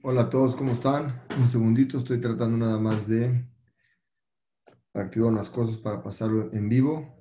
Hola a todos, ¿cómo están? Un segundito, estoy tratando nada más de activar unas cosas para pasarlo en vivo.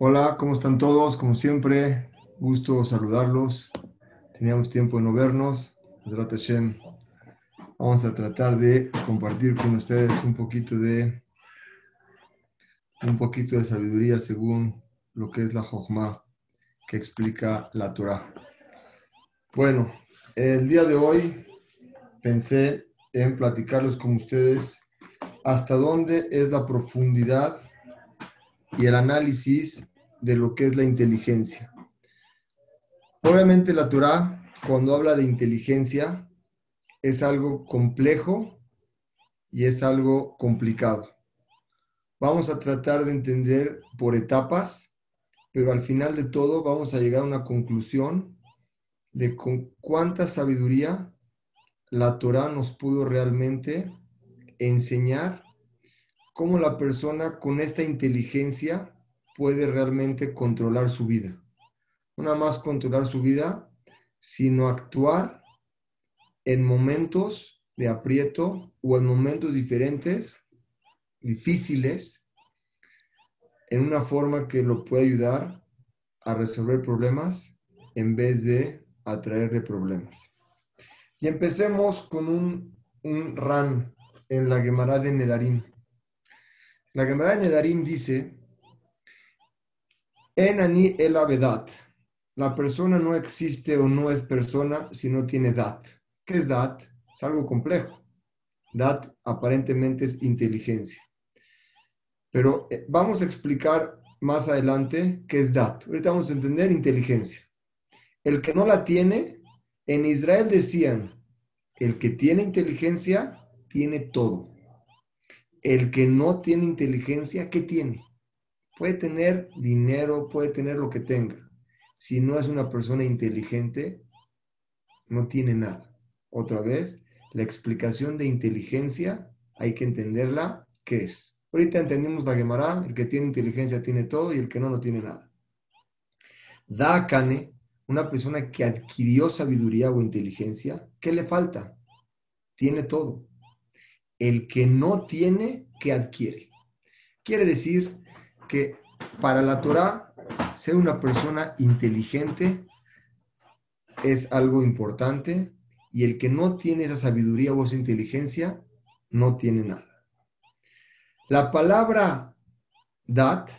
Hola, ¿cómo están todos? Como siempre, gusto saludarlos. Teníamos tiempo de no vernos. Vamos a tratar de compartir con ustedes un poquito de un poquito de sabiduría según lo que es la Jochma que explica la Torah. Bueno, el día de hoy pensé en platicarles con ustedes hasta dónde es la profundidad y el análisis de lo que es la inteligencia. Obviamente la Torah, cuando habla de inteligencia, es algo complejo y es algo complicado. Vamos a tratar de entender por etapas, pero al final de todo vamos a llegar a una conclusión de con cuánta sabiduría la Torah nos pudo realmente enseñar cómo la persona con esta inteligencia puede realmente controlar su vida. No nada más controlar su vida, sino actuar en momentos de aprieto o en momentos diferentes, difíciles, en una forma que lo puede ayudar a resolver problemas en vez de atraerle problemas. Y empecemos con un, un ran en la Gemara de Nedarim. La Gemara de Nedarim dice, en ani el abedat, la persona no existe o no es persona si no tiene dat. ¿Qué es dat? Es algo complejo. Dat aparentemente es inteligencia. Pero eh, vamos a explicar más adelante qué es dat. Ahorita vamos a entender inteligencia. El que no la tiene, en Israel decían, el que tiene inteligencia tiene todo. El que no tiene inteligencia, ¿qué tiene? Puede tener dinero, puede tener lo que tenga. Si no es una persona inteligente, no tiene nada. Otra vez, la explicación de inteligencia hay que entenderla, ¿qué es? Ahorita entendimos la Gemara, el que tiene inteligencia tiene todo y el que no, no tiene nada. Dakane, una persona que adquirió sabiduría o inteligencia, ¿qué le falta? Tiene todo el que no tiene, que adquiere. Quiere decir que para la Torah, ser una persona inteligente es algo importante y el que no tiene esa sabiduría o esa inteligencia no tiene nada. La palabra dat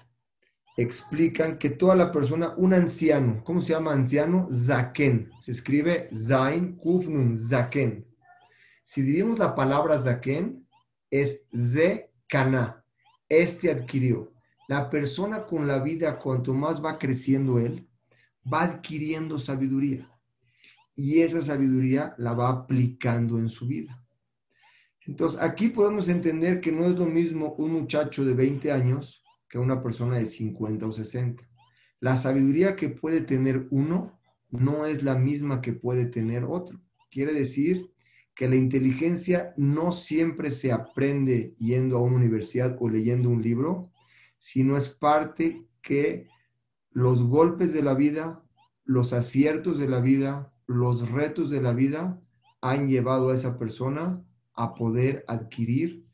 explican que toda la persona, un anciano, ¿cómo se llama anciano? Zaken. Se escribe Zain Kufnun, Zaken. Si dividimos la palabra Zaken, es Ze Kana. Este adquirió. La persona con la vida, cuanto más va creciendo él, va adquiriendo sabiduría. Y esa sabiduría la va aplicando en su vida. Entonces, aquí podemos entender que no es lo mismo un muchacho de 20 años que una persona de 50 o 60. La sabiduría que puede tener uno no es la misma que puede tener otro. Quiere decir que la inteligencia no siempre se aprende yendo a una universidad o leyendo un libro, sino es parte que los golpes de la vida, los aciertos de la vida, los retos de la vida han llevado a esa persona a poder adquirir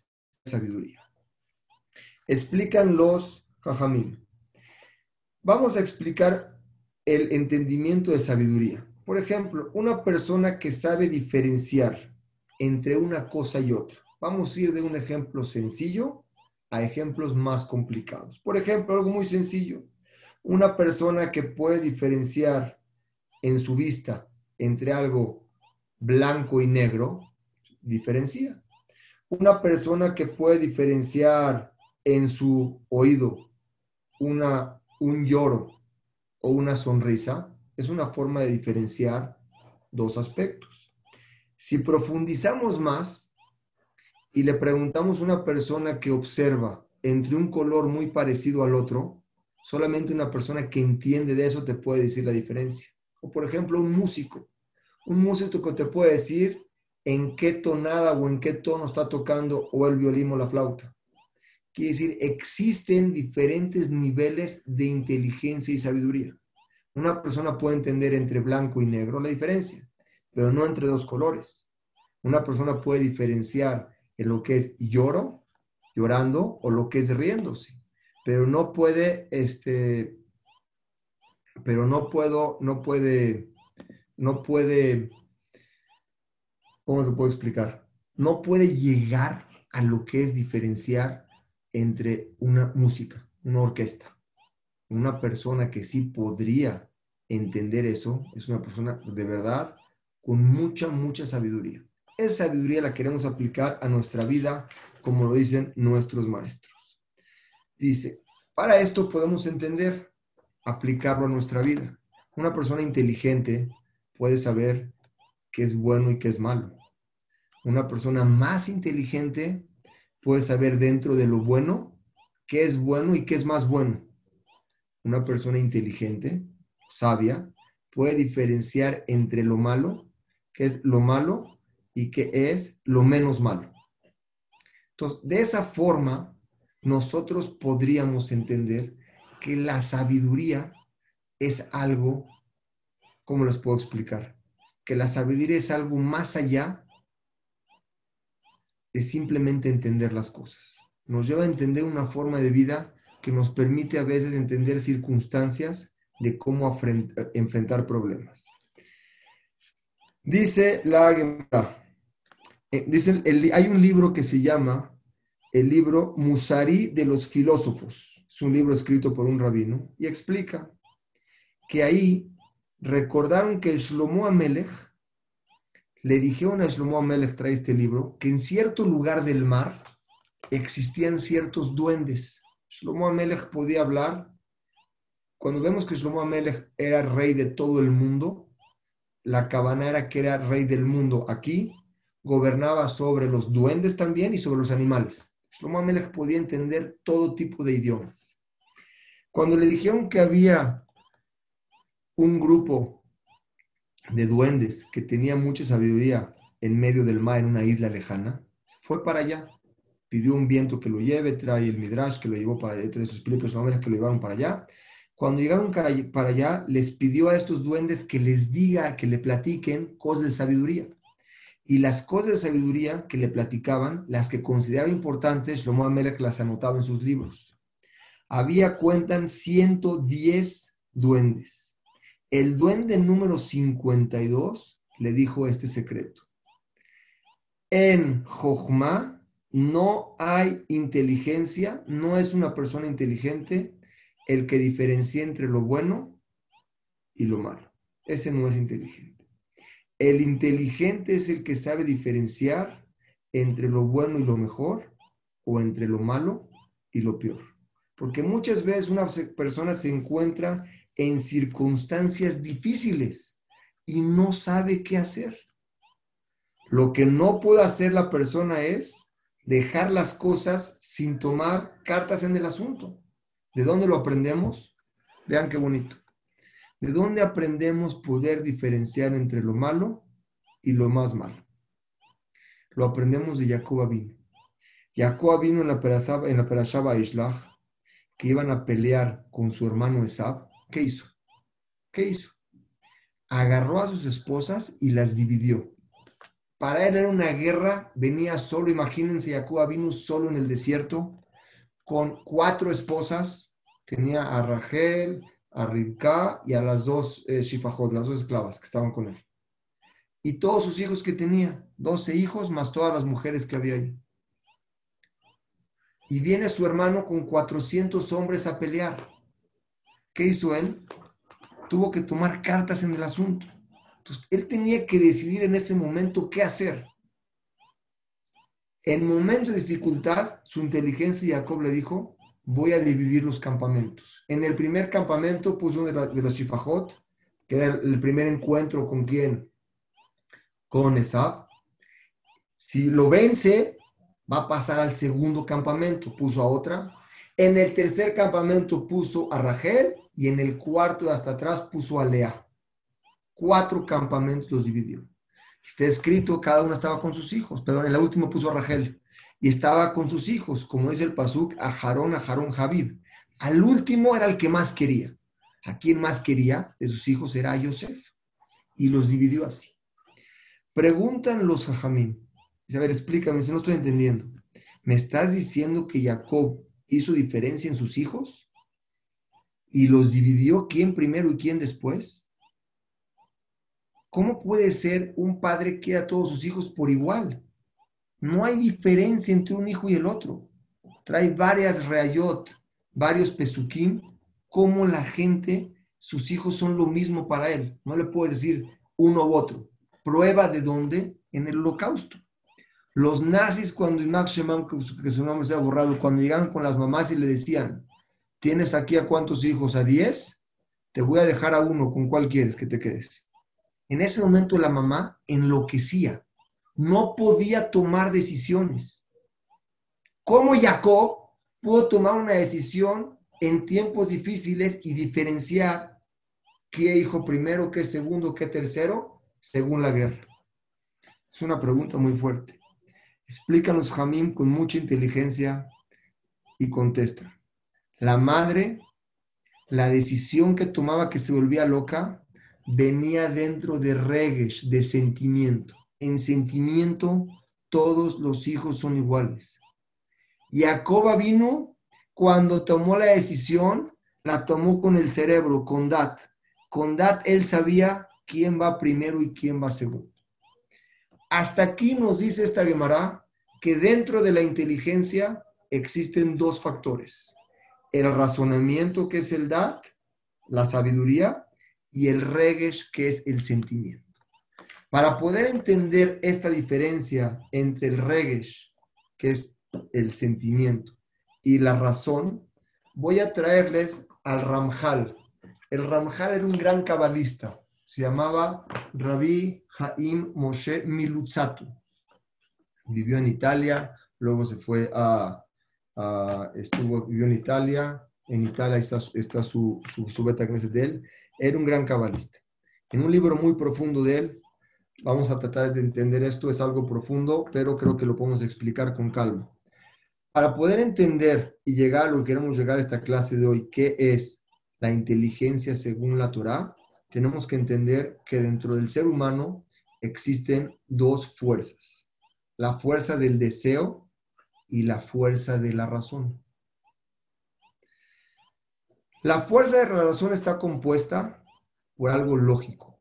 sabiduría. Explican los. Vamos a explicar el entendimiento de sabiduría. Por ejemplo, una persona que sabe diferenciar entre una cosa y otra. Vamos a ir de un ejemplo sencillo a ejemplos más complicados. Por ejemplo, algo muy sencillo. Una persona que puede diferenciar en su vista entre algo blanco y negro, diferencia. Una persona que puede diferenciar en su oído una, un lloro o una sonrisa, es una forma de diferenciar dos aspectos. Si profundizamos más y le preguntamos a una persona que observa entre un color muy parecido al otro, solamente una persona que entiende de eso te puede decir la diferencia. O por ejemplo, un músico. Un músico que te puede decir en qué tonada o en qué tono está tocando o el violín o la flauta. Quiere decir, existen diferentes niveles de inteligencia y sabiduría. Una persona puede entender entre blanco y negro la diferencia, pero no entre dos colores. Una persona puede diferenciar en lo que es lloro, llorando, o lo que es riéndose, pero no puede, este, pero no puedo, no puede, no puede, ¿cómo te puedo explicar? No puede llegar a lo que es diferenciar entre una música, una orquesta. Una persona que sí podría entender eso es una persona de verdad con mucha, mucha sabiduría. Esa sabiduría la queremos aplicar a nuestra vida, como lo dicen nuestros maestros. Dice, para esto podemos entender, aplicarlo a nuestra vida. Una persona inteligente puede saber qué es bueno y qué es malo. Una persona más inteligente puede saber dentro de lo bueno qué es bueno y qué es más bueno. Una persona inteligente, sabia, puede diferenciar entre lo malo, qué es lo malo, y qué es lo menos malo. Entonces, de esa forma, nosotros podríamos entender que la sabiduría es algo, ¿cómo les puedo explicar? Que la sabiduría es algo más allá es simplemente entender las cosas. Nos lleva a entender una forma de vida que nos permite a veces entender circunstancias de cómo enfrentar problemas. Dice la eh, dice, hay un libro que se llama el libro Musari de los filósofos. Es un libro escrito por un rabino y explica que ahí recordaron que Shlomo Amelech le dijeron a Shlomo Amelech, trae este libro, que en cierto lugar del mar existían ciertos duendes. Shlomo Amelech podía hablar. Cuando vemos que Shlomo Amelech era rey de todo el mundo, la cabana que era rey del mundo. Aquí gobernaba sobre los duendes también y sobre los animales. Shlomo Amelech podía entender todo tipo de idiomas. Cuando le dijeron que había un grupo de duendes que tenía mucha sabiduría en medio del mar en una isla lejana, fue para allá. Pidió un viento que lo lleve, trae el midrash que lo llevó para allá, tres explica que lo llevaron para allá. Cuando llegaron para allá, les pidió a estos duendes que les diga, que le platiquen cosas de sabiduría. Y las cosas de sabiduría que le platicaban, las que consideraba importantes, Shlomo Amelech las anotaba en sus libros. Había, cuentan, 110 duendes el duende número 52 le dijo este secreto. En Jochma no hay inteligencia, no es una persona inteligente el que diferencia entre lo bueno y lo malo. Ese no es inteligente. El inteligente es el que sabe diferenciar entre lo bueno y lo mejor o entre lo malo y lo peor. Porque muchas veces una persona se encuentra en circunstancias difíciles y no sabe qué hacer. Lo que no puede hacer la persona es dejar las cosas sin tomar cartas en el asunto. ¿De dónde lo aprendemos? Vean qué bonito. ¿De dónde aprendemos poder diferenciar entre lo malo y lo más malo? Lo aprendemos de Jacob vino. Jacob vino en la Perashaba, en la Ishlach, que iban a pelear con su hermano Esab, ¿Qué hizo? ¿Qué hizo? Agarró a sus esposas y las dividió. Para él era una guerra, venía solo, imagínense, Jacob vino solo en el desierto, con cuatro esposas, tenía a Rachel, a Ribka y a las dos eh, Shifajot, las dos esclavas que estaban con él. Y todos sus hijos que tenía, 12 hijos más todas las mujeres que había ahí. Y viene su hermano con 400 hombres a pelear. ¿Qué hizo él? Tuvo que tomar cartas en el asunto. Entonces, él tenía que decidir en ese momento qué hacer. En momento de dificultad, su inteligencia, Jacob le dijo, voy a dividir los campamentos. En el primer campamento puso uno de, los Shifajot, que era el, primer encuentro con quién? Con Esab. Si lo vence, va a pasar al segundo campamento, puso a otra. En el tercer campamento puso a Rachel y en el cuarto de hasta atrás puso a Lea. Cuatro campamentos los dividió. Está escrito, cada uno estaba con sus hijos, pero en el último puso Rachel y estaba con sus hijos, como dice el Pasuk, a Jarón, a Jarón Javib. Al último era el que más quería. ¿A quién más quería de sus hijos? Era a Yosef. Y los dividió así. Preguntan los Jajamín. Dice, a ver, explícame, si no estoy entendiendo. ¿Me estás diciendo que Jacob hizo diferencia en sus hijos? ¿Y los dividió quién primero y quién después? ¿Cómo puede ser un padre que a todos sus hijos por igual? No hay diferencia entre un hijo y el otro. Trae varias reayot, varios pesukim, como la gente, sus hijos son lo mismo para él. No le puede decir uno u otro. Prueba de dónde? En el holocausto. Los nazis, cuando que su nombre se ha borrado, cuando llegaban con las mamás y le decían, ¿tienes aquí a cuántos hijos? ¿A diez? Te voy a dejar a uno, ¿con cuál quieres que te quedes? En ese momento la mamá enloquecía no podía tomar decisiones. ¿Cómo Jacob pudo tomar una decisión en tiempos difíciles y diferenciar qué hijo primero, qué segundo, qué tercero, según la guerra? Es una pregunta muy fuerte. Explícanos Jamín con mucha inteligencia y contesta. La madre, la decisión que tomaba que se volvía loca, venía dentro de regues, de sentimiento en sentimiento todos los hijos son iguales. Jacoba vino cuando tomó la decisión, la tomó con el cerebro, con Dat. Con Dat él sabía quién va primero y quién va segundo. Hasta aquí nos dice esta Gemara que dentro de la inteligencia existen dos factores. El razonamiento, que es el Dat, la sabiduría, y el regesh, que es el sentimiento. Para poder entender esta diferencia entre el regesh, que es el sentimiento, y la razón, voy a traerles al Ramjal. El Ramjal era un gran cabalista, se llamaba Rabbi Haim Moshe Milutzatu. Vivió en Italia, luego se fue a, estuvo, vivió en Italia, en Italia está, está su, su, su beta de él, era un gran cabalista. En un libro muy profundo de él, Vamos a tratar de entender esto, es algo profundo, pero creo que lo podemos explicar con calma. Para poder entender y llegar a lo que queremos llegar a esta clase de hoy, ¿qué es la inteligencia según la Torah? Tenemos que entender que dentro del ser humano existen dos fuerzas. La fuerza del deseo y la fuerza de la razón. La fuerza de la razón está compuesta por algo lógico.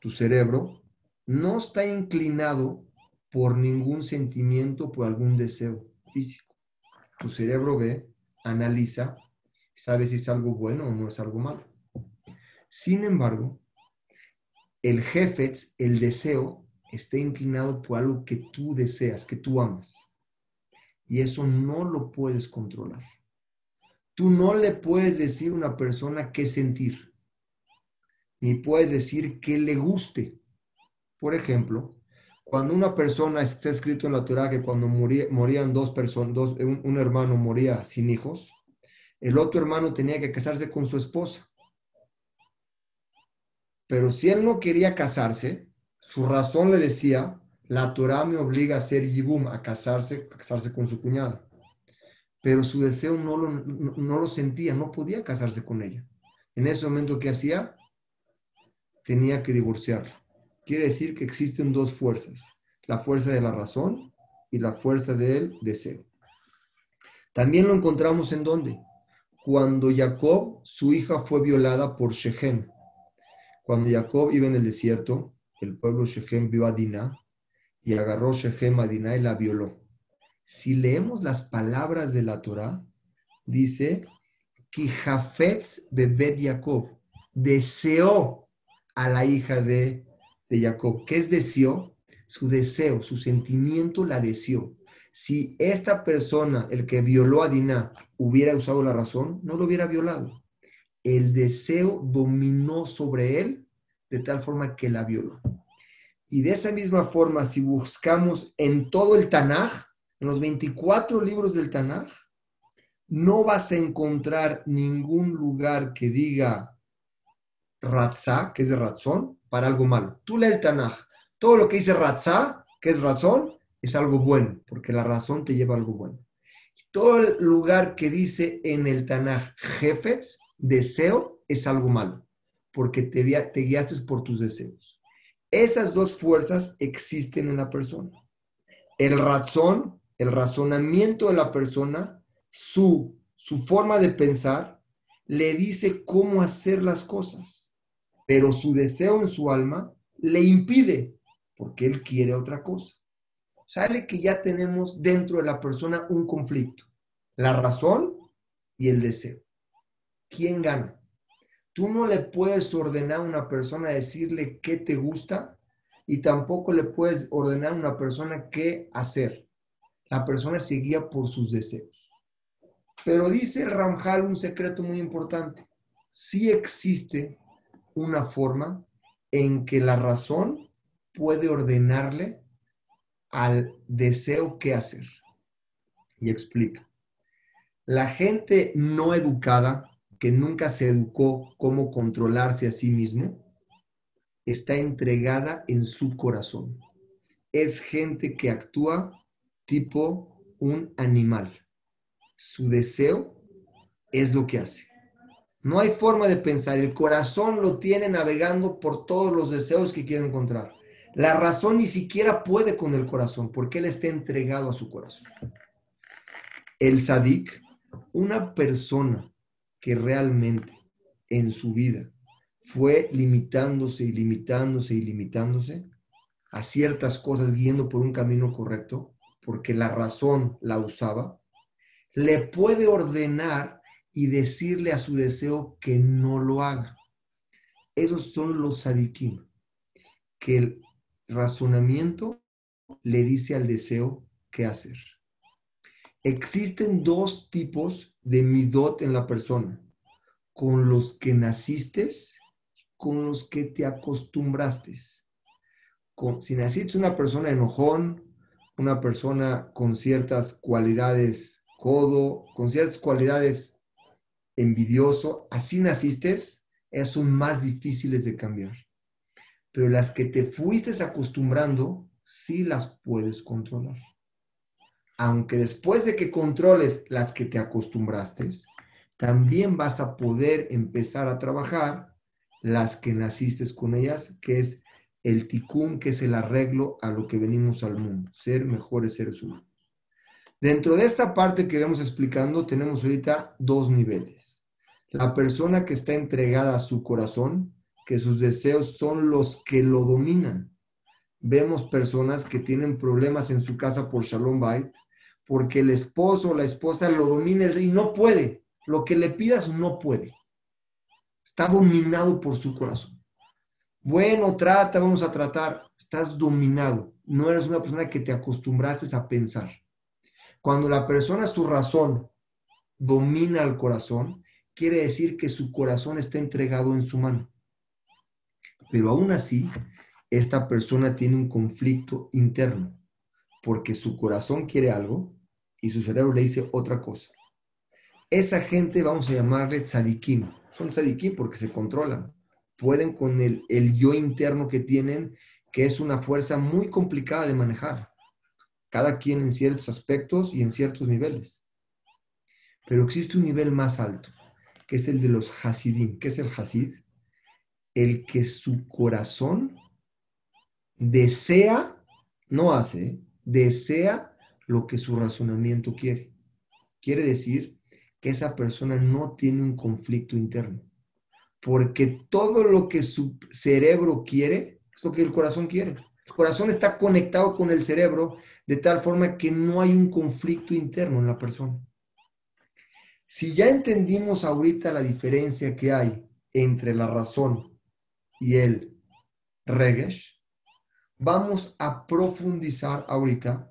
Tu cerebro no está inclinado por ningún sentimiento, por algún deseo físico. Tu cerebro ve, analiza, sabe si es algo bueno o no es algo malo. Sin embargo, el jefe, el deseo, está inclinado por algo que tú deseas, que tú amas. Y eso no lo puedes controlar. Tú no le puedes decir a una persona qué sentir, ni puedes decir qué le guste. Por ejemplo, cuando una persona está escrito en la Torah que cuando morían dos personas, dos, un, hermano moría sin hijos, el otro hermano tenía que casarse con su esposa. Pero si él no quería casarse, su razón le decía, la Torah me obliga a hacer yibum, a casarse, a casarse con su cuñada. Pero su deseo no lo, no lo sentía, no podía casarse con ella. En ese momento, ¿qué hacía? Tenía que divorciarla quiere decir que existen dos fuerzas. la fuerza de la razón y la fuerza del deseo. También lo encontramos en dónde? Cuando Jacob, su hija, fue violada por Shechem. Cuando Jacob iba en el desierto, el pueblo Shechem vio a Dinah y agarró Shechem a Dinah y la violó. Si leemos las palabras de la Torah, dice que Jafetz bebé Jacob deseó a la hija de, de Jacob. ¿Qué es deseó? Su deseo, su sentimiento la deseó. Si esta persona, el que violó a Dinah, hubiera usado la razón, no lo hubiera violado. El deseo dominó sobre él de tal forma que la violó. Y de esa misma forma, si buscamos en todo el Tanaj, en los 24 libros del Tanaj, no vas a encontrar ningún lugar que diga Ratzá, que es de razón, para algo malo. Tú lees el Tanaj. Todo lo que dice Ratzá, que es razón, es algo bueno, porque la razón te lleva a algo bueno. Todo el lugar que dice en el Tanaj Jefetz, deseo, es algo malo, porque te, te guiaste por tus deseos. Esas dos fuerzas existen en la persona. El razón, el razonamiento de la persona, su, su forma de pensar, le dice cómo hacer las cosas, pero su deseo en su alma le impide, porque él quiere otra cosa. Sale que ya tenemos dentro de la persona un conflicto, la razón y el deseo. ¿Quién gana? Tú no le puedes ordenar a una persona decirle qué te gusta y tampoco le puedes ordenar a una persona qué hacer. La persona se guía por sus deseos. Pero dice el Ramjal un secreto muy importante. Sí existe una forma en que la razón puede ordenarle al deseo qué hacer. Y explica. La gente no educada, que nunca se educó cómo controlarse a sí mismo, está entregada en su corazón. Es gente que actúa tipo un animal. Su deseo es lo que hace. No hay forma de pensar. El corazón lo tiene navegando por todos los deseos que quiere encontrar. La razón ni siquiera puede con el corazón porque él está entregado a su corazón. El sadik, una persona que realmente en su vida fue limitándose y limitándose y limitándose a ciertas cosas, guiando por un camino correcto, porque la razón la usaba, le puede ordenar y decirle a su deseo que no lo haga. Esos son los sadikim, que el razonamiento le dice al deseo qué hacer. Existen dos tipos de midot en la persona, con los que naciste con los que te acostumbraste. Con, si naciste una persona enojón, una persona con ciertas cualidades codo, con ciertas cualidades envidioso, así naciste, son más difíciles de cambiar. Pero las que te fuiste acostumbrando, sí las puedes controlar. Aunque después de que controles las que te acostumbraste, también vas a poder empezar a trabajar las que naciste con ellas, que es el tikkun, que es el arreglo a lo que venimos al mundo, ser mejores seres humanos. Dentro de esta parte que vamos explicando, tenemos ahorita dos niveles. La persona que está entregada a su corazón, que sus deseos son los que lo dominan. Vemos personas que tienen problemas en su casa por Shalom Bait, porque el esposo o la esposa lo domina y no puede. Lo que le pidas no puede. Está dominado por su corazón. Bueno, trata, vamos a tratar. Estás dominado. No eres una persona que te acostumbraste a pensar. Cuando la persona, su razón, domina el corazón, quiere decir que su corazón está entregado en su mano. Pero aún así, esta persona tiene un conflicto interno, porque su corazón quiere algo y su cerebro le dice otra cosa. Esa gente vamos a llamarle tzadikim, son tzadikim porque se controlan. Pueden con el, yo interno que tienen, que es una fuerza muy complicada de manejar. Cada quien en ciertos aspectos y en ciertos niveles. Pero existe un nivel más alto, que es el de los hasidim. ¿Qué es el hasid? El que su corazón desea no hace, desea lo que su razonamiento quiere. Quiere decir que esa persona no tiene un conflicto interno, porque todo lo que su cerebro quiere es lo que el corazón quiere. El corazón está conectado con el cerebro de tal forma que no hay un conflicto interno en la persona. Si ya entendimos ahorita la diferencia que hay entre la razón y el regesh, vamos a profundizar ahorita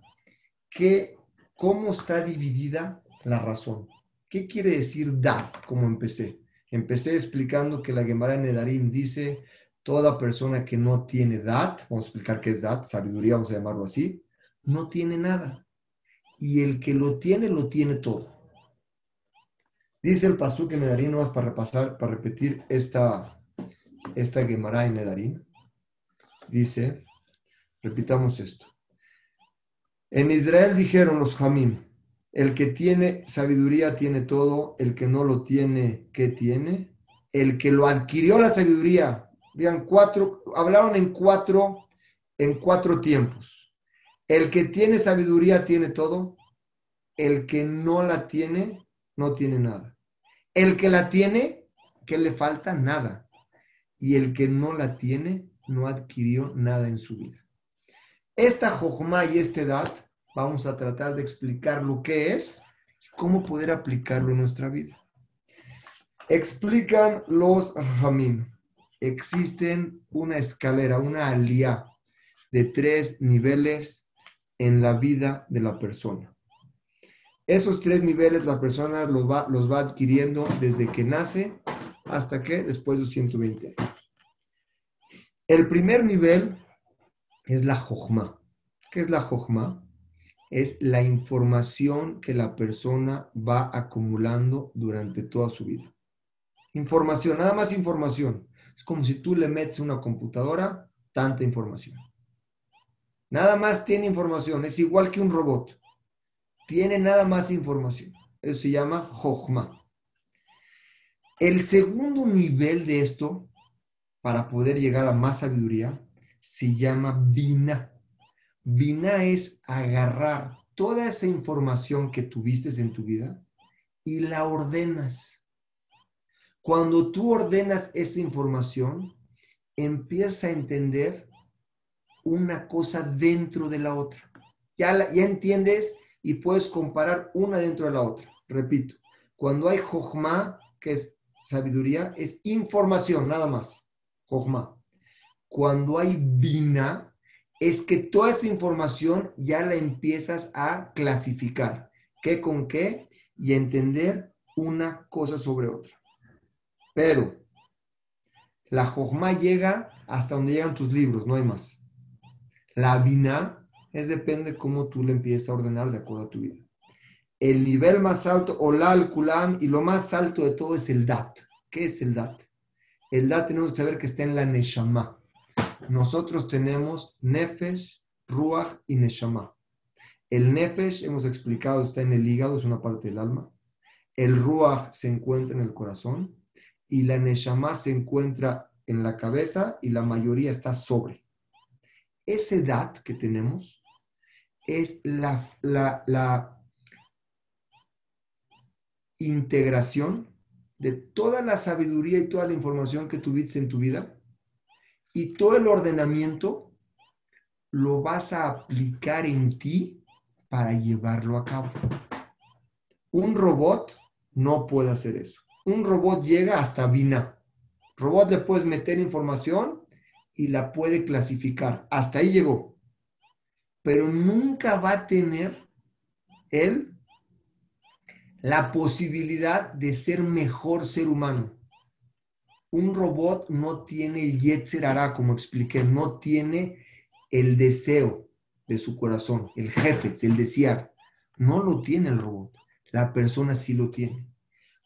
que cómo está dividida la razón. ¿Qué quiere decir dat? Como empecé. Empecé explicando que la Gemara Nedarim dice, toda persona que no tiene dat, vamos a explicar qué es dat, sabiduría, vamos a llamarlo así, no tiene nada. Y el que lo tiene, lo tiene todo. Dice el Pasuk en Nedarim, no vas para repasar, para repetir esta, esta Gemara en Nedarim. Dice, repitamos esto. En Israel dijeron los Jamim, el que tiene sabiduría tiene todo, el que no lo tiene, ¿qué tiene? El que lo adquirió la sabiduría. Vean, cuatro, hablaron en cuatro, en cuatro tiempos. El que tiene sabiduría tiene todo, el que no la tiene, no tiene nada. El que la tiene, ¿qué le falta? Nada. Y el que no la tiene, no adquirió nada en su vida. Esta jojma y este dat vamos a tratar de explicar lo que es y cómo poder aplicarlo en nuestra vida. Explican los Hamim. Existen una escalera, una alía de tres niveles en la vida de la persona. Esos tres niveles la persona los va, los va adquiriendo desde que nace hasta que después de 120 años. El primer nivel es la jojma. ¿Qué es la jojma? Es la información que la persona va acumulando durante toda su vida. Información, nada más información. Es como si tú le metes a una computadora tanta información. Nada más tiene información, es igual que un robot. Tiene nada más información. Eso se llama Jochma. El segundo nivel de esto, para poder llegar a más sabiduría, se llama Bina. Vina es agarrar toda esa información que tuviste en tu vida y la ordenas. Cuando tú ordenas esa información, empiezas a entender una cosa dentro de la otra. Ya, ya entiendes y puedes comparar una dentro de la otra. Repito, cuando hay jojma, que es sabiduría, es información, nada más. Jojma. Cuando hay vina, es que toda esa información ya la empiezas a clasificar, qué con qué, y entender una cosa sobre otra. Pero la jojma llega hasta donde llegan tus libros, no hay más. La vina es depende cómo tú le empiezas a ordenar de acuerdo a tu vida. El nivel más alto, la al kulam, y lo más alto de todo es el dat. ¿Qué es el dat? El dat tenemos que saber que está en la neshama nosotros tenemos Nefesh, Ruach y Neshama. El Nefesh, hemos explicado, está en el hígado, es una parte del alma. El Ruach se encuentra en el corazón y la Neshama se encuentra en la cabeza y la mayoría está sobre. Ese Dat que tenemos es la, integración de toda la sabiduría y toda la información que tuviste en tu vida y todo el ordenamiento lo vas a aplicar en ti para llevarlo a cabo. Un robot no puede hacer eso. Un robot llega hasta Vina. Robot le puedes meter información y la puede clasificar. Hasta ahí llegó. Pero nunca va a tener él la posibilidad de ser mejor ser humano un robot no tiene el Yetzer como expliqué, no tiene el deseo de su corazón, el jefe, el desear. No lo tiene el robot, la persona sí lo tiene.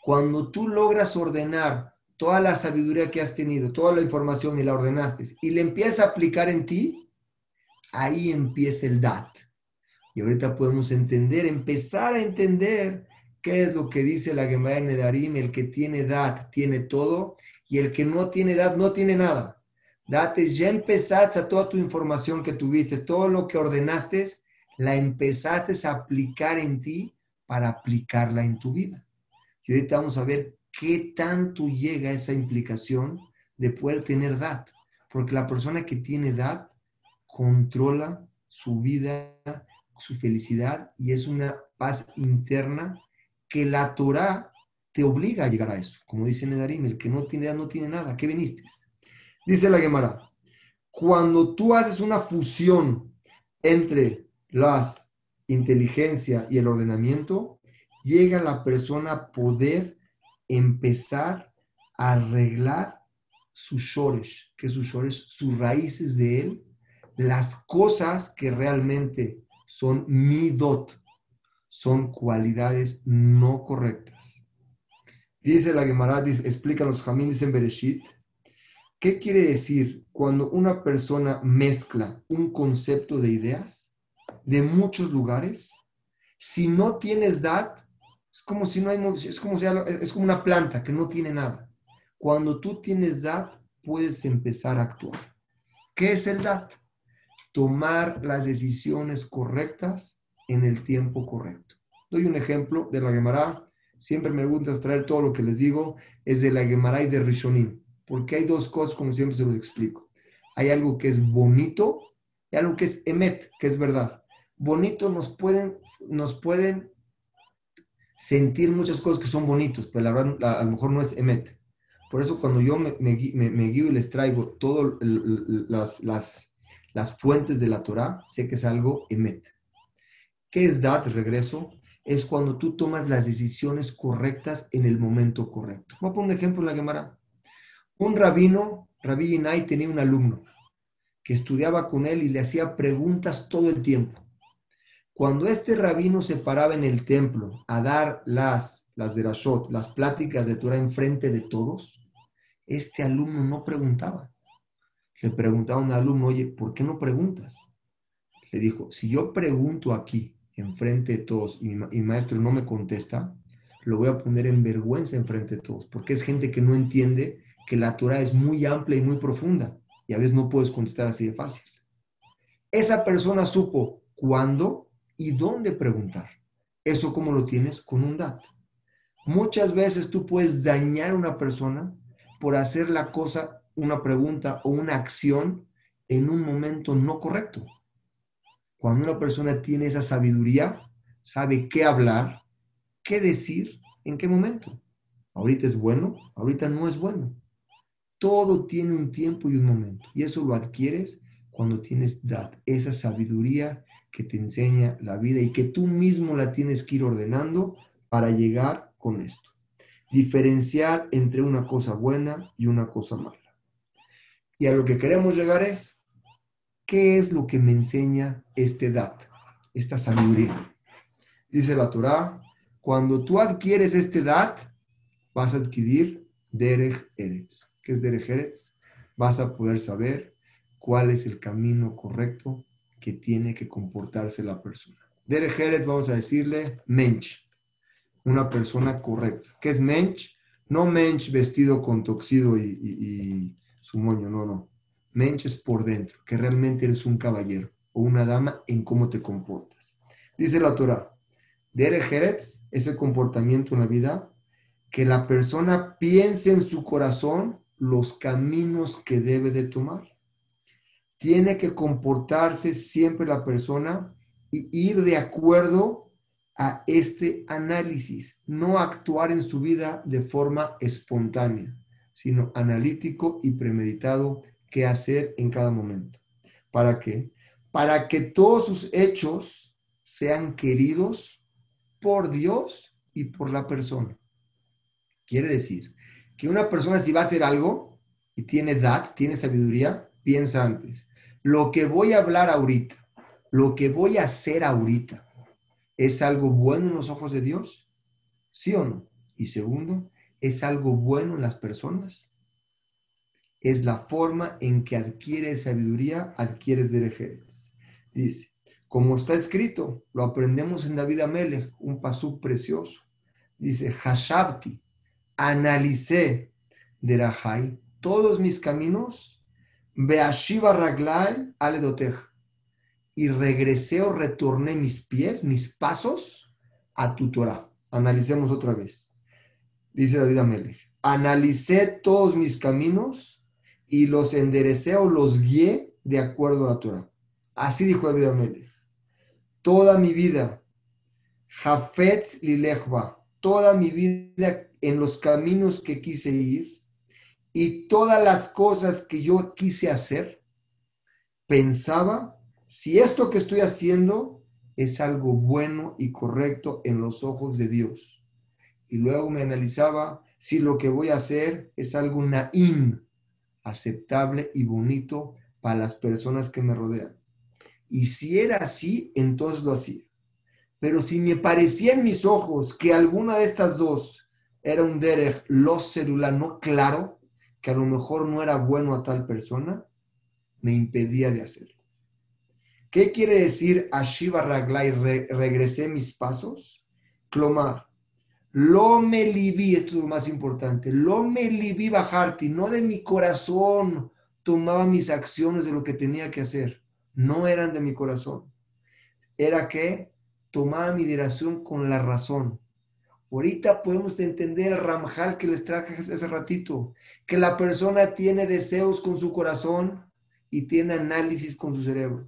Cuando tú logras ordenar toda la sabiduría que has tenido, toda la información y la ordenaste y le empiezas a aplicar en ti, ahí empieza el DAT. Y ahorita podemos entender, empezar a entender qué es lo que dice la Gemara Nedarim, el que tiene DAT tiene todo y el que no tiene edad no tiene nada. Date, ya empezaste a toda tu información que tuviste, todo lo que ordenaste, la empezaste a aplicar en ti para aplicarla en tu vida. Y ahorita vamos a ver qué tanto llega esa implicación de poder tener edad. Porque la persona que tiene edad controla su vida, su felicidad y es una paz interna que la Torah te obliga a llegar a eso. Como dice Nedarim, el que no tiene no tiene nada. ¿Qué viniste? Dice la Gemara, cuando tú haces una fusión entre las inteligencia y el ordenamiento, llega la persona a poder empezar a arreglar sus shores, que sus shores, sus raíces de él, las cosas que realmente son midot, son cualidades no correctas. Dice la Gemara, explica los Jamín, en Bereshit, ¿Qué quiere decir cuando una persona mezcla un concepto de ideas de muchos lugares? Si no tienes dat, es como si no hay, es como, es como una planta que no tiene nada. Cuando tú tienes dat, puedes empezar a actuar. ¿Qué es el dat? Tomar las decisiones correctas en el tiempo correcto. Doy un ejemplo de la Gemara. Siempre me gusta traer todo lo que les digo. Es de la Gemara y de Rishonim. Porque hay dos cosas, como siempre se los explico. Hay algo que es bonito y algo que es emet, que es verdad. Bonito nos pueden, nos pueden sentir muchas cosas que son bonitos, pero la verdad a lo mejor no es emet. Por eso cuando yo me, guío y les traigo todas las, las, las, fuentes de la Torah, sé que es algo emet. ¿Qué es dat? Regreso. Es cuando tú tomas las decisiones correctas en el momento correcto. Voy a poner un ejemplo en la Gemara. Un rabino, Rabí Inay, tenía un alumno que estudiaba con él y le hacía preguntas todo el tiempo. Cuando este rabino se paraba en el templo a dar las, las derashot, las pláticas de Torah en frente de todos, este alumno no preguntaba. Le preguntaba a un alumno, oye, ¿por qué no preguntas? Le dijo, si yo pregunto aquí, en frente de todos, y maestro no me contesta, lo voy a poner en vergüenza en frente de todos, porque es gente que no entiende que la Torah es muy amplia y muy profunda y a veces no puedes contestar así de fácil. Esa persona supo cuándo y dónde preguntar. Eso como lo tienes con un dato. Muchas veces tú puedes dañar a una persona por hacer la cosa, una pregunta o una acción en un momento no correcto. Cuando una persona tiene esa sabiduría, sabe qué hablar, qué decir, en qué momento. Ahorita es bueno, ahorita no es bueno. Todo tiene un tiempo y un momento. Y eso lo adquieres cuando tienes esa sabiduría que te enseña la vida y que tú mismo la tienes que ir ordenando para llegar con esto. Diferenciar entre una cosa buena y una cosa mala. Y a lo que queremos llegar es, ¿qué es lo que me enseña este dat, esta sabiduría? Dice la Torah, cuando tú adquieres este dat, vas a adquirir Derech Eretz que es Derejeres, vas a poder saber cuál es el camino correcto que tiene que comportarse la persona. Derejeres, vamos a decirle mensch, una persona correcta. ¿Qué es mensch? No mensch vestido con toxido y, su moño, no, no. Es por dentro, que realmente eres un caballero o una dama en cómo te comportas. Dice la Torah, Derejeres, ese comportamiento en la vida, que la persona piense en su corazón los caminos que debe de tomar. Tiene que comportarse siempre la persona y ir de acuerdo a este análisis, no actuar en su vida de forma espontánea, sino analítico y premeditado qué hacer en cada momento. ¿Para qué? Para que todos sus hechos sean queridos por Dios y por la persona. Quiere decir que una persona si va a hacer algo y tiene edad, tiene sabiduría, piensa antes. Lo que voy a hablar ahorita, lo que voy a hacer ahorita, ¿es algo bueno en los ojos de Dios? ¿Sí o no? Y segundo, ¿es algo bueno en las personas? Es la forma en que adquieres sabiduría, adquieres derejeres. Dice, como está escrito, lo aprendemos en David Amelech, un pasú precioso. Dice, Hashabti, analicé de Rajai todos mis caminos, Beashiva raglai aledotej. Y regresé o retorné mis pies, mis pasos a tu Torah. Analicemos otra vez. Dice David Amelech. Analicé todos mis caminos y los enderecé o los guié de acuerdo a Torah. Así dijo David Amelech. Toda mi vida, Jafetz Lilechba, toda mi vida en los caminos que quise ir y todas las cosas que yo quise hacer, pensaba si esto que estoy haciendo es algo bueno y correcto en los ojos de Dios. Y luego me analizaba si lo que voy a hacer es algo naim, aceptable y bonito para las personas que me rodean. Y si era así, entonces lo hacía. Pero si me parecía en mis ojos que alguna de estas dos era un derech los celular no claro, que a lo mejor no era bueno a tal persona, me impedía de hacerlo. ¿Qué quiere decir Ashiva Raglai, regresé mis pasos? Clomar, lo me libi, esto es lo más importante, lo me libi bajarti, no de mi corazón tomaba mis acciones de lo que tenía que hacer, no eran de mi corazón. Era que tomaba mi dirección con la razón. Ahorita podemos entender el Ramjal que les traje hace ratito, que la persona tiene deseos con su corazón y tiene análisis con su cerebro.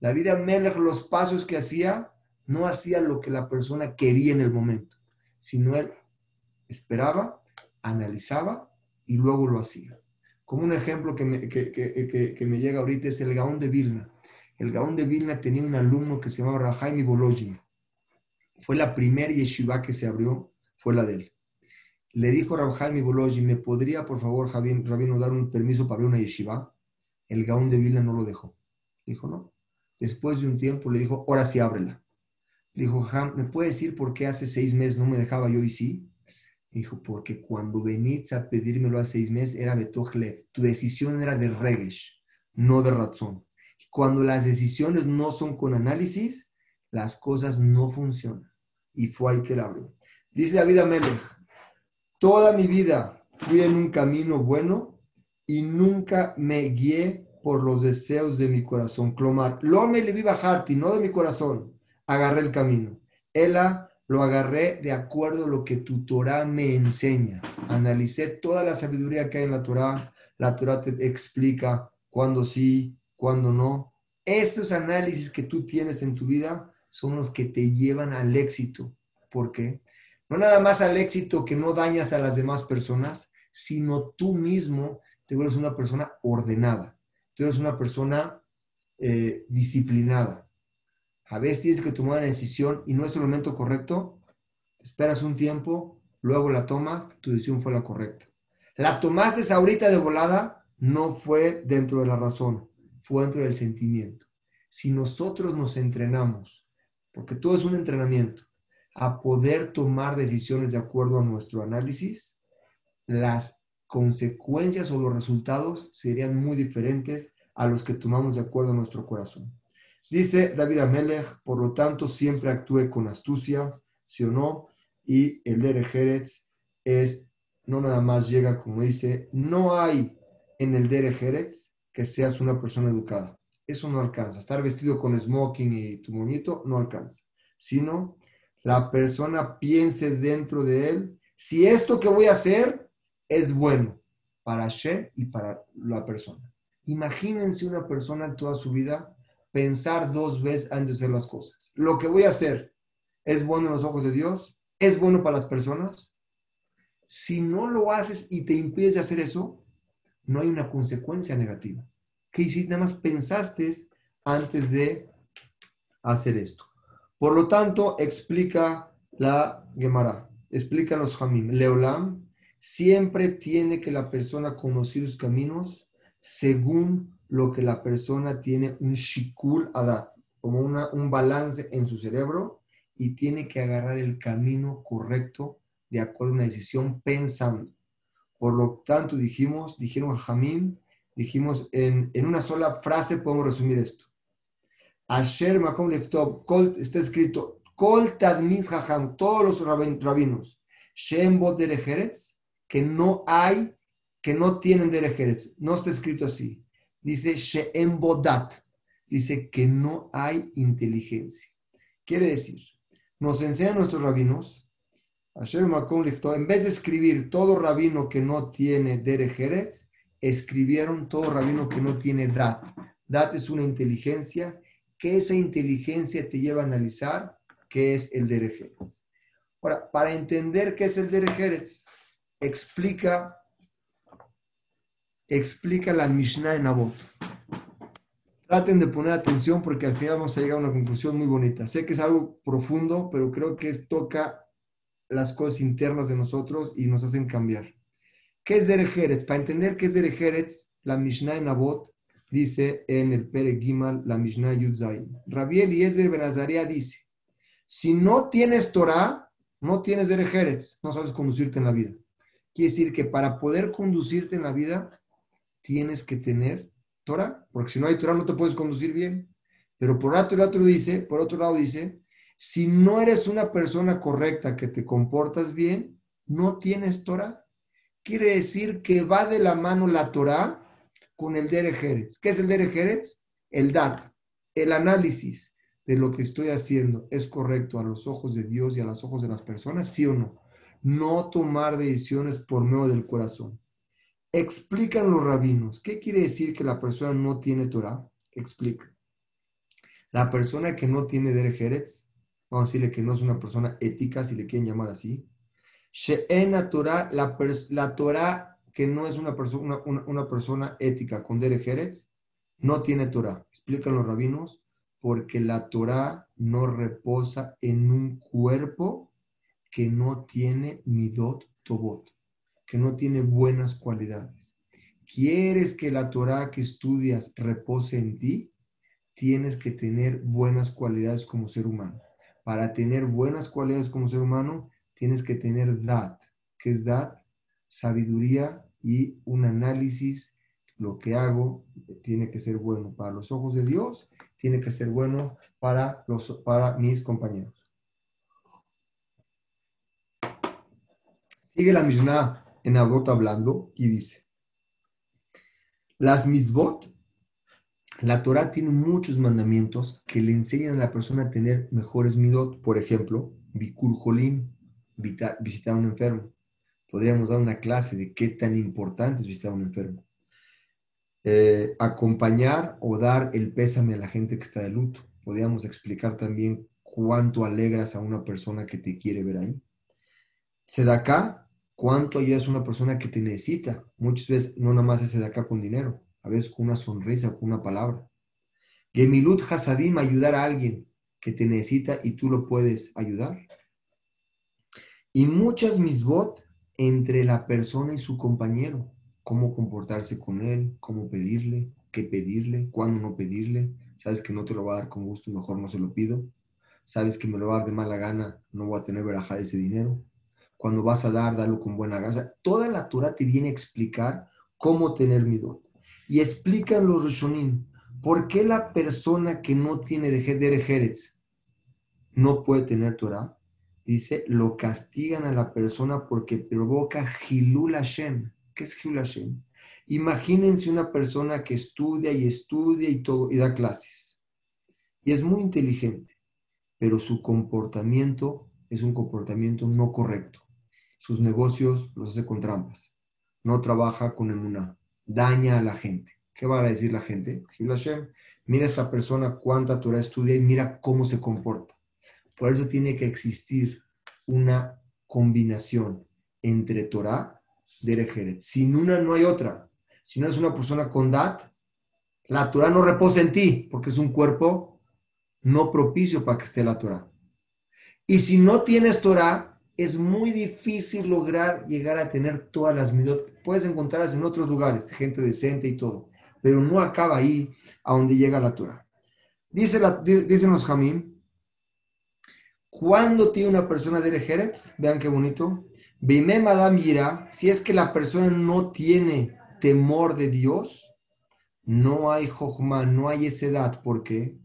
La vida Melech, los pasos que hacía, no hacía lo que la persona quería en el momento, sino él esperaba, analizaba y luego lo hacía. Como un ejemplo que me, que, me llega ahorita es el Gaón de Vilna. El Gaón de Vilna tenía un alumno que se llamaba Rajaimi Bolojin. Fue la primera yeshiva que se abrió, fue la de él. Le dijo Rajaimi Bolojin, ¿me podría, por favor, Rabino, dar un permiso para abrir una yeshiva? El Gaón de Vilna no lo dejó. Dijo, no, Después de un tiempo le dijo, ahora sí ábrela. Dijo, Ham, ¿me puede decir por qué hace seis meses no me dejaba yo y sí? Dijo, porque cuando venís a pedírmelo hace seis meses era Betojlev. Tu decisión era de Regesh, no de razón. Cuando las decisiones no son con análisis, las cosas no funcionan. Y fue ahí que la abrió. Dice David Amelech, toda mi vida fui en un camino bueno y nunca me guié por los deseos de mi corazón. Clomar, lo me le vi bajarte, no de mi corazón. Agarré el camino. Ella lo agarré de acuerdo a lo que tu Torah me enseña. Analicé toda la sabiduría que hay en la Torah. La Torah te explica cuándo sí, cuándo no. Esos análisis que tú tienes en tu vida son los que te llevan al éxito. ¿Por qué? No nada más al éxito que no dañas a las demás personas, sino tú mismo te vuelves una persona ordenada tú eres una persona eh, disciplinada. A veces tienes que tomar una decisión y no es el momento correcto, esperas un tiempo, luego la tomas, tu decisión fue la correcta. La tomaste ahorita de volada, no fue dentro de la razón, fue dentro del sentimiento. Si nosotros nos entrenamos, porque todo es un entrenamiento, a poder tomar decisiones de acuerdo a nuestro análisis, las consecuencias o los resultados serían muy diferentes a los que tomamos de acuerdo a nuestro corazón. Dice David Amelech, por lo tanto, siempre actúe con astucia, sí o no, y el Dere Jerez es, no nada más llega, como dice, no hay en el Dere Jerez que seas una persona educada. Eso no alcanza. Estar vestido con smoking y tu moñito no alcanza. Sino la persona piense dentro de él, si esto que voy a hacer es bueno para Hashem y para la persona. Imagínense una persona toda su vida pensar dos veces antes de hacer las cosas. Lo que voy a hacer es bueno en los ojos de Dios, es bueno para las personas. Si no lo haces y te impides de hacer eso, no hay una consecuencia negativa. ¿Qué hiciste? Nada más pensaste antes de hacer esto. Por lo tanto, explica la Gemara, explica los Jamim. Leolam Siempre tiene que la persona conocer sus caminos según lo que la persona tiene un shikul adat, como una, un balance en su cerebro y tiene que agarrar el camino correcto de acuerdo a una decisión pensando. Por lo tanto, dijimos, dijeron Jamim, dijimos en, en una sola frase podemos resumir esto. Asher Makom Lektov, está escrito, Kol Tadmid Jajam, todos los rabinos, Shem Derejeres, que no hay, que no tienen derejeres. No está escrito así. Dice She'em Bodat, dice que no hay inteligencia. Quiere decir, nos enseñan nuestros rabinos, en vez de escribir todo rabino que no tiene Derejeretz, escribieron todo rabino que no tiene Dat. Dat es una inteligencia, que esa inteligencia te lleva a analizar qué es el Derejeretz. Ahora, para entender qué es el Derejeretz, explica, explica la Mishnah en Abot. Traten de poner atención porque al final vamos a llegar a una conclusión muy bonita. Sé que es algo profundo, pero creo que toca las cosas internas de nosotros y nos hacen cambiar. ¿Qué es Derejeretz? Para entender qué es Derejeretz, la Mishnah en Abot dice en el Pere Gimal, la Mishnah Yudzai. Rabiel y de Benazaria dice, si no tienes Torah, no tienes Derejeretz, no sabes conducirte en la vida. Quiere decir que para poder conducirte en la vida, tienes que tener Torah, porque si no hay Torah no te puedes conducir bien. Pero por otro, lado dice, por otro lado dice, si no eres una persona correcta que te comportas bien, no tienes Torah. Quiere decir que va de la mano la Torah con el Derejeretz. ¿Qué es el Derejeretz? El DAT, el análisis de lo que estoy haciendo es correcto a los ojos de Dios y a los ojos de las personas, sí o no. No tomar decisiones por medio del corazón. Explican los rabinos. ¿Qué quiere decir que la persona no tiene Torah? Explica. La persona que no tiene Derejeretz, vamos a decirle que no es una persona ética, si le quieren llamar así. She'ena Torah, la, la Torah que no es una, persona, una, persona ética con Derejeretz, no tiene Torah. Explican los rabinos, porque la Torah no reposa en un cuerpo que no tiene midot tobot que no tiene buenas cualidades. ¿Quieres que la Torah que estudias repose en ti? Tienes que tener buenas cualidades como ser humano. Para tener buenas cualidades como ser humano, tienes que tener dat. ¿Qué es dat? Sabiduría y un análisis. Lo que hago tiene que ser bueno para los ojos de Dios, tiene que ser bueno para, los, para mis compañeros. Sigue la Mishnah en Abot hablando y dice, las misbot, la Torah tiene muchos mandamientos que le enseñan a la persona a tener mejores midot. Por ejemplo, bikur jolim, visitar a un enfermo. Podríamos dar una clase de qué tan importante es visitar a un enfermo. Eh, acompañar o dar el pésame a la gente que está de luto. Podríamos explicar también cuánto alegras a una persona que te quiere ver ahí. Sedaká cuánto ayudas a una persona que te necesita. Muchas veces no nada más es de acá con dinero, a veces con una sonrisa, con una palabra. Gemilut Hasadim, ayudar a alguien que te necesita y tú lo puedes ayudar. Y muchas misbot entre la persona y su compañero. Cómo comportarse con él, cómo pedirle, qué pedirle, cuándo no pedirle. Sabes que no te lo va a dar con gusto, mejor no se lo pido. Sabes que me lo va a dar de mala gana, no voy a tener verajá de ese dinero cuando vas a dar, dalo con buena gana. Toda la Torah te viene a explicar cómo tener midot. Y explican los Rishonim, ¿por qué la persona que no tiene de Jerez no puede tener Torah? Dice, lo castigan a la persona porque provoca Hilul Hashem. ¿Qué es Hilul Hashem? Imagínense una persona que estudia y estudia y todo, y da clases. Y es muy inteligente, pero su comportamiento es un comportamiento no correcto sus negocios los hace con trampas. No trabaja con emuná. Daña a la gente. ¿Qué va a decir la gente? mira a esta persona cuánta Torah estudia y mira cómo se comporta. Por eso tiene que existir una combinación entre Torah y Derejeret. Sin una no hay otra. Si no es una persona con dat, la Torah no reposa en ti, porque es un cuerpo no propicio para que esté la Torah. Y si no tienes Torah, es muy difícil lograr llegar a tener todas las midot. Puedes encontrarlas en otros lugares, gente decente y todo, pero no acaba ahí a donde llega la Torah. Dice la, dicen los Jamim, cuando tiene una persona de Jerez, vean qué bonito, Madam si es que la persona no tiene temor de Dios, no hay Jochma, no hay edad, porque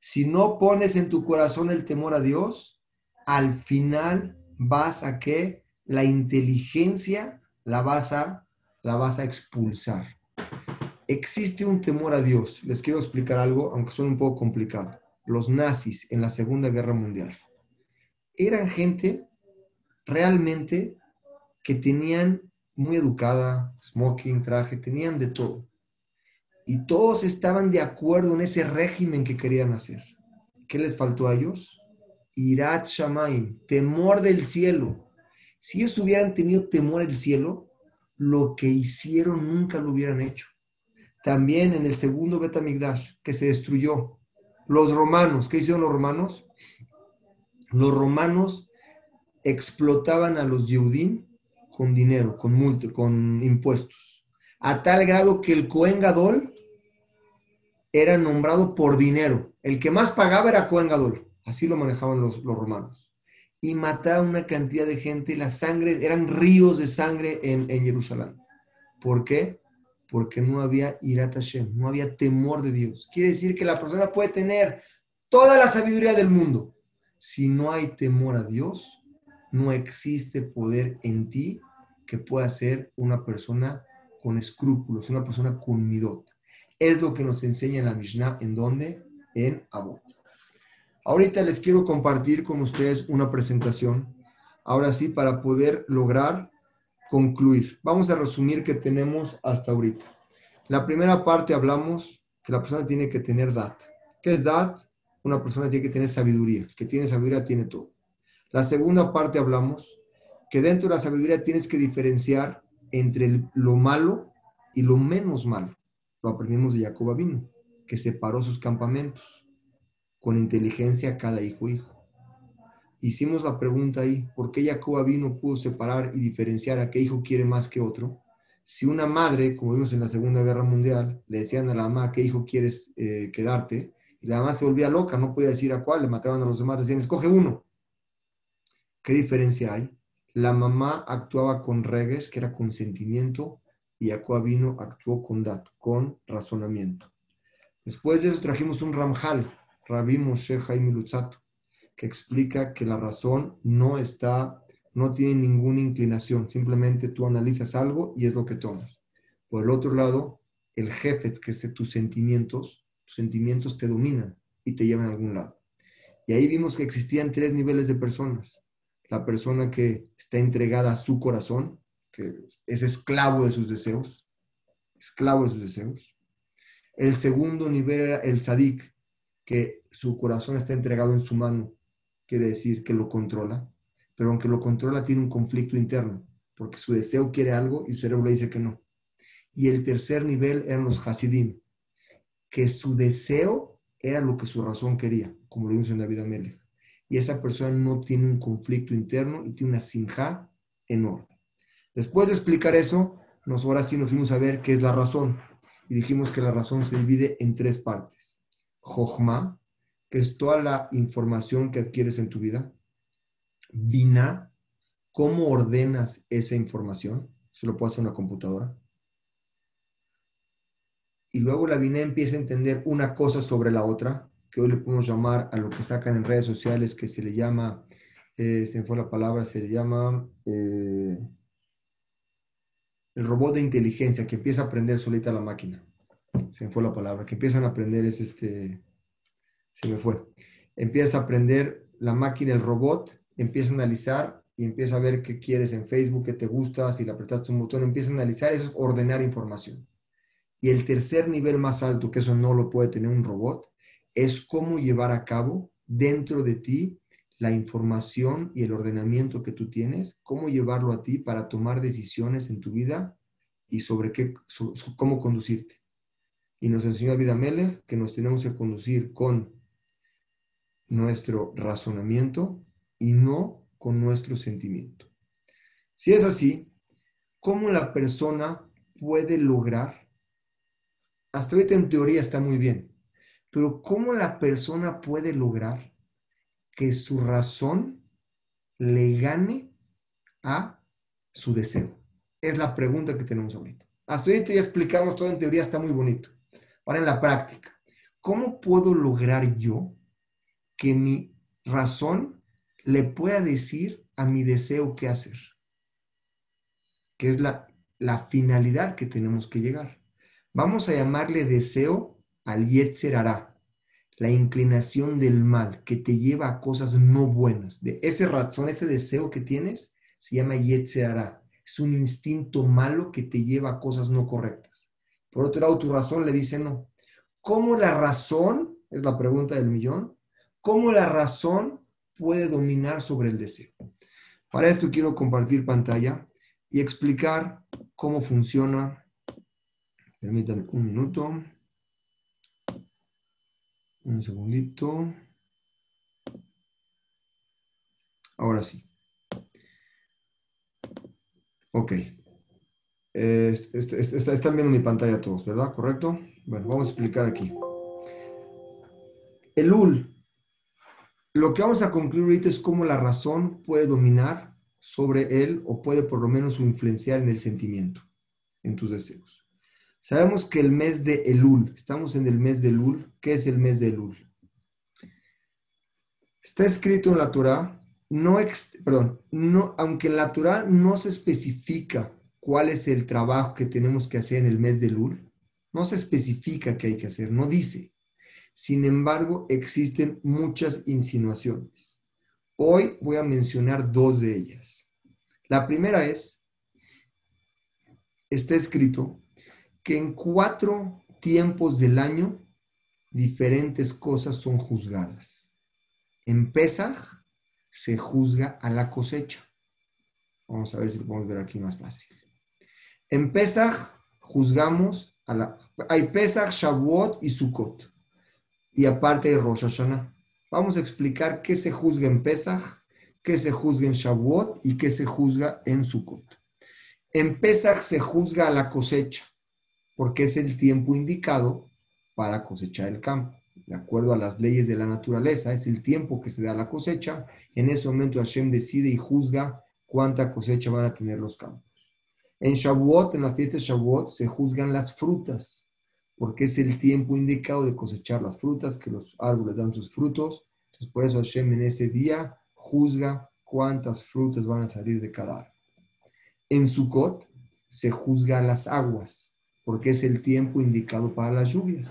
si no pones en tu corazón el temor a Dios, al final vas a que la inteligencia la vas a, la vas a expulsar. existe un temor a Dios. Les quiero explicar algo, aunque suene un poco complicado. Los nazis en la Segunda Guerra Mundial eran gente realmente que tenían muy educada, smoking, traje, tenían de todo. Y todos estaban de acuerdo en ese régimen que querían hacer. ¿Qué les faltó a ellos? Irat Shamaim, temor del cielo. Si ellos hubieran tenido temor del cielo, lo que hicieron nunca lo hubieran hecho. También en el segundo Betamigdash, que se destruyó. Los romanos, ¿qué hicieron los romanos? Los romanos explotaban a los Yehudim con dinero, con multa, con impuestos. A tal grado que el Cohen Gadol era nombrado por dinero. El que más pagaba era Cohen Gadol. Así lo manejaban los, los romanos. Y mataban una cantidad de gente. La sangre, eran ríos de sangre en, en Jerusalén. ¿Por qué? Porque no había irat Hashem, no había temor de Dios. Quiere decir que la persona puede tener toda la sabiduría del mundo. Si no hay temor a Dios, no existe poder en ti que pueda ser una persona con escrúpulos, una persona con midot. Es lo que nos enseña la Mishnah. ¿En dónde? En Abot. Ahorita les quiero compartir con ustedes una presentación. Ahora sí, para poder lograr concluir. Vamos a resumir que tenemos hasta ahorita. La primera parte hablamos que la persona tiene que tener dat. ¿Qué es dat? Una persona tiene que tener sabiduría. El que tiene sabiduría tiene todo. La segunda parte hablamos que dentro de la sabiduría tienes que diferenciar entre lo malo y lo menos malo lo aprendimos de Jacob Abino, que separó sus campamentos con inteligencia a cada hijo hijo. Hicimos la pregunta ahí, ¿por qué Jacob Abino pudo separar y diferenciar a qué hijo quiere más que otro? Si una madre, como vimos en la Segunda Guerra Mundial, le decían a la mamá qué hijo quieres eh, quedarte, y la mamá se volvía loca, no podía decir a cuál, le mataban a los demás, decían, escoge uno. ¿Qué diferencia hay? La mamá actuaba con regues, que era consentimiento, y Jacob vino, actuó con dat, con razonamiento. Después de eso trajimos un Ramjal, Rabbi Moshe Jaime Lutzato, que explica que la razón no está, no tiene ninguna inclinación, simplemente tú analizas algo y es lo que tomas. Por el otro lado, el jefe, que es tus sentimientos, tus sentimientos te dominan y te llevan a algún lado. Y ahí vimos que existían tres niveles de personas. La persona que está entregada a su corazón, es esclavo de sus deseos, esclavo de sus deseos. El segundo nivel era el sadik, que su corazón está entregado en su mano, quiere decir que lo controla, pero aunque lo controla tiene un conflicto interno, porque su deseo quiere algo y su cerebro le dice que no. Y el tercer nivel eran los hasidim, que su deseo era lo que su razón quería, como lo vimos David Amelech. Y esa persona no tiene un conflicto interno y tiene una sinja enorme. Después de explicar eso, nos, ahora sí nos fuimos a ver qué es la razón. Y dijimos que la razón se divide en tres partes. Jochma, que es toda la información que adquieres en tu vida. Bina, cómo ordenas esa información. Eso lo puede hacer una computadora. Y luego la Bina empieza a entender una cosa sobre la otra, que hoy le podemos llamar a lo que sacan en redes sociales, que se le llama, eh, se me fue la palabra, se le llama... Eh, el robot de inteligencia que empieza a aprender solita la máquina. Se me fue la palabra. Que empiezan a aprender es este. Se me fue. Empieza a aprender la máquina, el robot, empieza a analizar y empieza a ver qué quieres en Facebook, qué te gusta, si le apretaste un botón, empieza a analizar, eso es ordenar información. Y el tercer nivel más alto, que eso no lo puede tener un robot, es cómo llevar a cabo dentro de ti la información y el ordenamiento que tú tienes, cómo llevarlo a ti para tomar decisiones en tu vida y sobre qué, cómo conducirte. Y nos enseñó Vida Mele que nos tenemos que conducir con nuestro razonamiento y no con nuestro sentimiento. Si es así, ¿cómo la persona puede lograr? Hasta ahorita en teoría está muy bien, pero ¿cómo la persona puede lograr que su razón le gane a su deseo? Es la pregunta que tenemos ahorita. Hasta ahorita ya explicamos todo en teoría, está muy bonito. Ahora en la práctica, ¿cómo puedo lograr yo que mi razón le pueda decir a mi deseo qué hacer? Que es la, la finalidad que tenemos que llegar. Vamos a llamarle deseo al Yetzer la inclinación del mal que te lleva a cosas no buenas. De ese razón, ese deseo que tienes, se llama Yetzer Es un instinto malo que te lleva a cosas no correctas. Por otro lado, tu razón le dice no. ¿Cómo la razón, es la pregunta del millón, cómo la razón puede dominar sobre el deseo? Para esto quiero compartir pantalla y explicar cómo funciona. Permítanme un minuto. Un segundito. Ahora sí. Ok. Están viendo mi pantalla todos, ¿verdad? ¿Correcto? Bueno, vamos a explicar aquí. El UL. Lo que vamos a concluir ahorita es cómo la razón puede dominar sobre él o puede por lo menos influenciar en el sentimiento, en tus deseos. Sabemos que el mes de Elul, estamos en el mes de Elul. ¿Qué es el mes de Elul? Está escrito en la Torah, no, perdón, no, aunque en la Torah no se especifica cuál es el trabajo que tenemos que hacer en el mes de Elul, no se especifica qué hay que hacer, no dice. Sin embargo, existen muchas insinuaciones. Hoy voy a mencionar dos de ellas. La primera es, está escrito que en cuatro tiempos del año diferentes cosas son juzgadas. En Pesaj se juzga a la cosecha. Vamos a ver si lo podemos ver aquí más fácil. En Pesaj juzgamos a la... Hay Pesach, Shavuot y Sukkot. Y aparte de Rosh Hashanah. Vamos a explicar qué se juzga en Pesaj, qué se juzga en Shavuot y qué se juzga en Sukkot. En Pesach se juzga a la cosecha porque es el tiempo indicado para cosechar el campo. De acuerdo a las leyes de la naturaleza, es el tiempo que se da la cosecha. En ese momento Hashem decide y juzga cuánta cosecha van a tener los campos. En Shavuot, en la fiesta de Shavuot, se juzgan las frutas, porque es el tiempo indicado de cosechar las frutas, que los árboles dan sus frutos. Entonces, por eso Hashem en ese día juzga cuántas frutas van a salir de cada árbol. En Sukkot se juzga las aguas, porque es el tiempo indicado para las lluvias.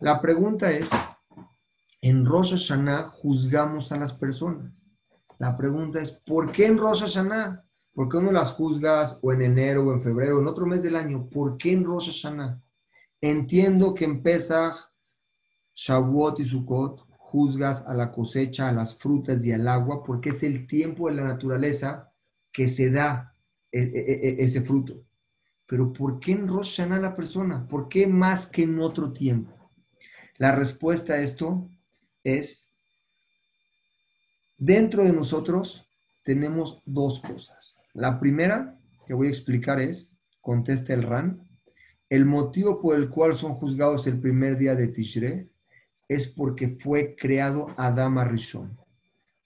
La pregunta es, en Rosh Hashanah juzgamos a las personas. La pregunta es, ¿por qué en Rosh Hashanah? ¿Por qué no las juzgas o en enero o en febrero, en otro mes del año? ¿Por qué en Rosh Hashanah? Entiendo que en Pesach, Shavuot y Sukkot juzgas a la cosecha, a las frutas y al agua, porque es el tiempo de la naturaleza que se da e, e, e, ese fruto. Pero ¿por qué en Rosh Hashanah la persona? ¿Por qué más que en otro tiempo? La respuesta a esto es, dentro de nosotros tenemos dos cosas. La primera que voy a explicar es, contesta el RAN, el motivo por el cual son juzgados el primer día de Tishre es porque fue creado Adama Rishon.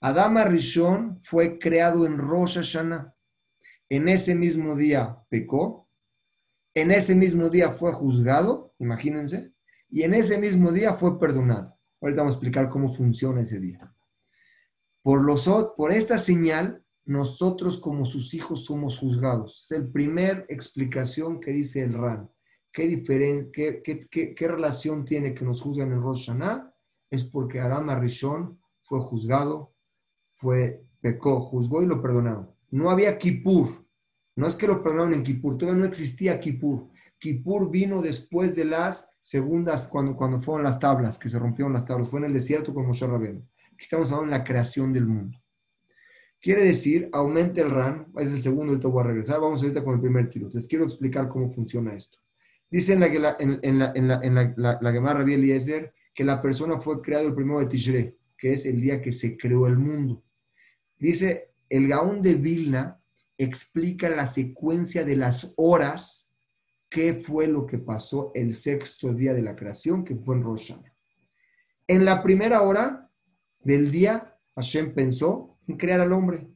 Adama Rishon fue creado en Rosh Hashanah. En ese mismo día pecó en ese mismo día fue juzgado, imagínense, y en ese mismo día fue perdonado. Ahorita vamos a explicar cómo funciona ese día. Por, los, por esta señal, nosotros como sus hijos somos juzgados. Es la primera explicación que dice el RAN. ¿Qué, qué, qué, relación tiene que nos juzgan en Rosh Hashanah? Es porque Aram Rishon fue juzgado, fue, pecó, juzgó y lo perdonaron. No había Kippur, no es que lo perdonaron en Kippur, todavía no existía Kippur. Kippur vino después de las segundas, cuando, cuando fueron las tablas, que se rompieron las tablas. Fue en el desierto con Moshe Rabbeinu. Aquí estamos hablando de la creación del mundo. Quiere decir, aumenta el RAN, es el segundo, ahorita voy a regresar. Vamos ahorita con el primer tiro. Les quiero explicar cómo funciona esto. Dice en la, en, en la, en la, en la, la, Gemara Eliezer que la persona fue creado el primero de Tishre, que es el día que se creó el mundo. Dice el Gaón de Vilna, explica la secuencia de las horas, qué fue lo que pasó el sexto día de la creación, que fue en Rosh En la primera hora del día, Hashem pensó en crear al hombre.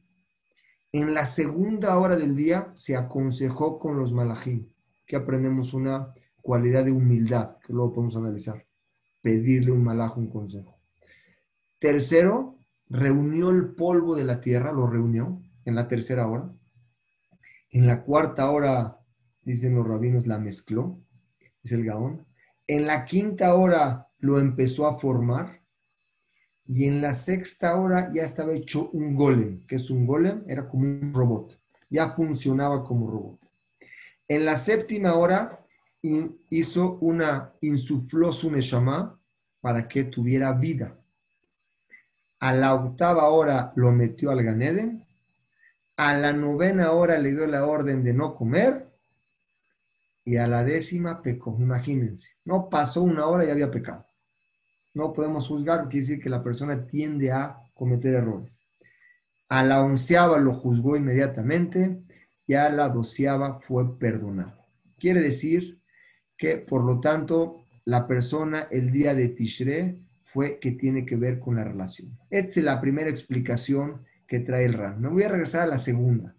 En la segunda hora del día se aconsejó con los malajim, que aprendemos una cualidad de humildad, que luego podemos analizar. Pedirle un malajo un consejo. Tercero, reunió el polvo de la tierra, lo reunió en la tercera hora. En la cuarta hora, dicen los rabinos, la mezcló. es el Gaón. En la quinta hora lo empezó a formar. Y en la sexta hora ya estaba hecho un golem. que es un golem? Era como un robot. Ya funcionaba como robot. En la séptima hora hizo una, insufló su Neshama para que tuviera vida. A la octava hora lo metió al Ganeden. A la novena hora le dio la orden de no comer. Y a la décima pecó. Imagínense, no pasó una hora y había pecado. No podemos juzgar, quiere decir que la persona tiende a cometer errores. A la onceava lo juzgó inmediatamente y a la doceava fue perdonado. Quiere decir que, por lo tanto, la persona el día de Tishre fue que tiene que ver con la relación. Esta es la primera explicación que trae el RAN. Me voy a regresar a la segunda.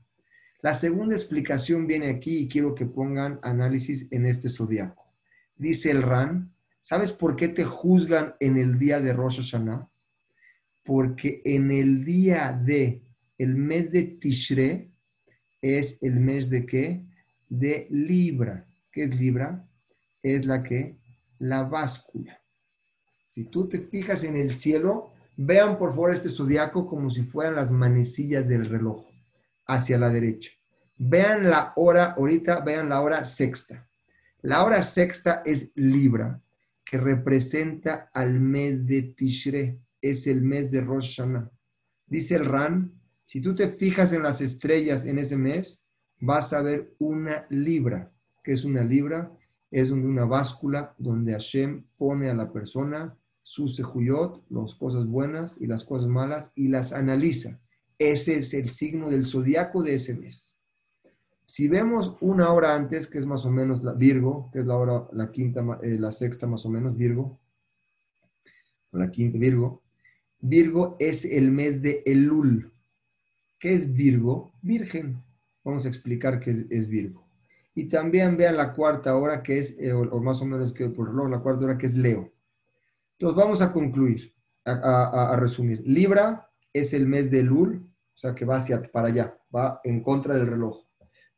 La segunda explicación viene aquí y quiero que pongan análisis en este zodiaco. Dice el RAN, ¿sabes por qué te juzgan en el día de Rosh Hashanah? Porque en el día de el mes de Tishre es el mes de qué? De Libra. ¿Qué es Libra? es la que, la báscula. Si tú te fijas en el cielo, vean por favor este zodiaco como si fueran las manecillas del reloj hacia la derecha. Vean la hora, ahorita vean la hora sexta. La hora sexta es Libra, que representa al mes de Tishre, es el mes de Rosh Hashanah. Dice el Ran, si tú te fijas en las estrellas en ese mes, vas a ver una libra. que es una libra? es una báscula donde Hashem pone a la persona su sejuyot, las cosas buenas y las cosas malas, y las analiza. Ese es el signo del zodiaco de ese mes. Si vemos una hora antes, que es más o menos la Virgo, que es la hora, la quinta, eh, la sexta más o menos, Virgo, la quinta Virgo, Virgo es el mes de Elul. ¿Qué es Virgo? Virgen. Vamos a explicar qué es Virgo. Y también vean la cuarta hora que es, eh, o, más o menos que por reloj, la cuarta hora que es Leo. Entonces vamos a concluir, a, resumir. Libra es el mes de Lul, o sea que va hacia para allá, va en contra del reloj.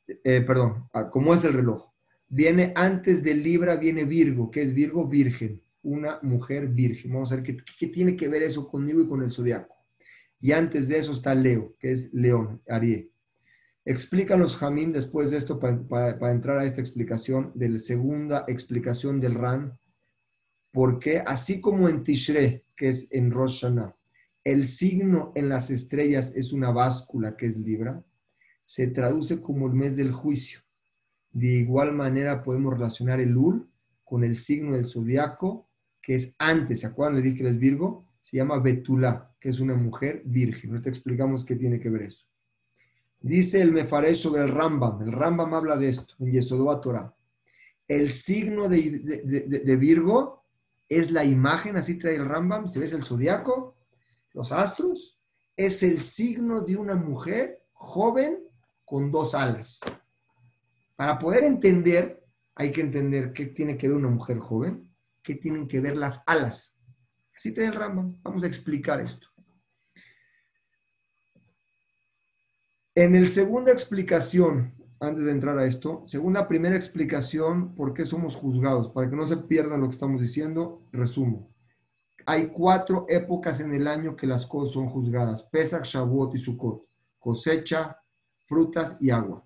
Eh, perdón, ¿cómo es el reloj? Viene antes de Libra, viene Virgo, que es Virgo virgen, una mujer virgen. Vamos a ver qué, tiene que ver eso conmigo y con el zodiaco. Y antes de eso está Leo, que es León, Aries. Explícanos, Jamín, después de esto, para, entrar a esta explicación, de la segunda explicación del RAN, porque así como en Tishre, que es en Rosh el signo en las estrellas es una báscula que es Libra, se traduce como el mes del juicio. De igual manera podemos relacionar el Ul con el signo del zodiaco, que es antes, ¿se acuerdan? Le dije que es Virgo, se llama Betulá, que es una mujer virgen. No te explicamos qué tiene que ver eso. Dice el Mefaresh sobre el Rambam. El Rambam habla de esto en Yesodua Torah. El signo de, Virgo es la imagen, así trae el Rambam. Si ves el zodiaco, los astros, es el signo de una mujer joven con dos alas. Para poder entender, hay que entender qué tiene que ver una mujer joven, qué tienen que ver las alas. Así trae el Rambam. Vamos a explicar esto. En el segunda explicación, antes de entrar a esto, según la primera explicación, ¿por qué somos juzgados? Para que no se pierdan lo que estamos diciendo, resumo. Hay cuatro épocas en el año que las cosas son juzgadas. Pesach, Shavuot y Sukkot. Cosecha, frutas y agua.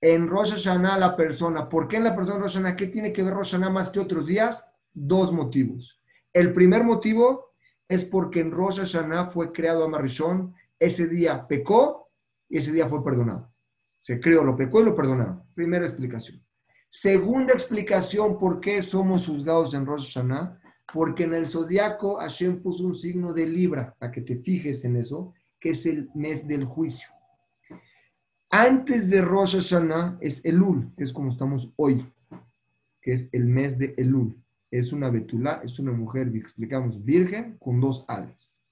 En Rosh Hashanah la persona, ¿por qué en la persona Rosh Hashanah? ¿Qué tiene que ver Rosh Hashanah más que otros días? Dos motivos. El primer motivo es porque en Rosh Hashanah fue creado Amarishon, ese día pecó y ese día fue perdonado. Se creó, lo pecó y lo perdonaron. Primera explicación. Segunda explicación, ¿por qué somos juzgados en Rosh Hashanah? Porque en el zodiaco Hashem puso un signo de Libra, para que te fijes en eso, que es el mes del juicio. Antes de Rosh Hashanah es Elul, es como estamos hoy, que es el mes de Elul. Es una betulá, es una mujer, explicamos, virgen con dos alas.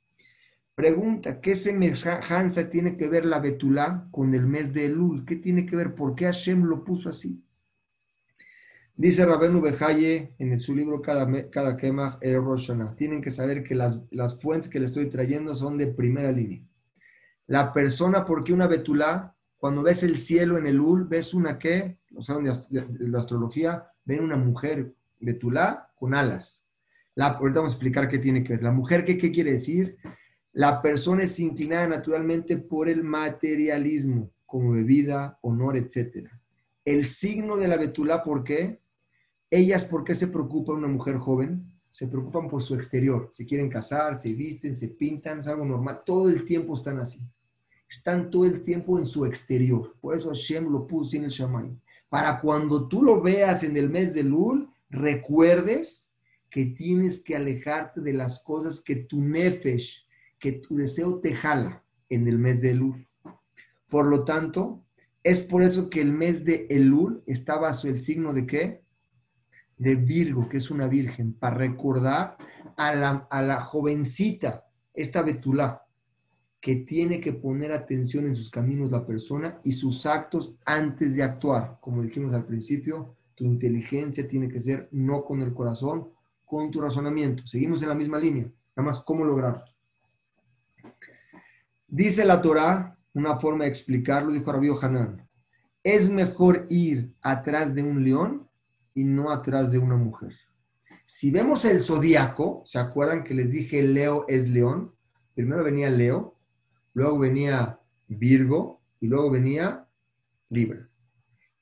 Pregunta, ¿qué semejanza tiene que ver la Betulá con el mes de Elul? ¿Qué tiene que ver? ¿Por qué Hashem lo puso así? Dice Rabenu Bejaye en su libro Cada, cada Kemach El Roshana. Tienen que saber que las, las, fuentes que le estoy trayendo son de primera línea. La persona, ¿por qué una Betulá? Cuando ves el cielo en Elul, ves una qué, o sea, de la astrología, ven una mujer betulá con alas. La, ahorita vamos a explicar qué tiene que ver. La mujer, ¿qué, qué quiere decir? La persona es inclinada naturalmente por el materialismo, como bebida, honor, etc. El signo de la betulá, ¿por qué? Ellas, ¿por qué se preocupan una mujer joven? Se preocupan por su exterior. Se quieren casar, se visten, se pintan, es algo normal. Todo el tiempo están así. Están todo el tiempo en su exterior. Por eso Hashem lo puso en el Shamay. Para cuando tú lo veas en el mes de Lul, recuerdes que tienes que alejarte de las cosas que tu nefesh, que tu deseo te jala en el mes de Elul. Por lo tanto, es por eso que el mes de Elul está bajo el signo de qué? De Virgo, que es una virgen, para recordar a la, a la jovencita, esta Betulá, que tiene que poner atención en sus caminos la persona y sus actos antes de actuar. Como dijimos al principio, tu inteligencia tiene que ser no con el corazón, con tu razonamiento. Seguimos en la misma línea. Nada más, ¿cómo lograrlo? Dice la Torah, una forma de explicarlo, dijo Rabbi Hanan, es mejor ir atrás de un león y no atrás de una mujer. Si vemos el zodiaco, ¿se acuerdan que les dije Leo es león? Primero venía Leo, luego venía Virgo y luego venía Libra.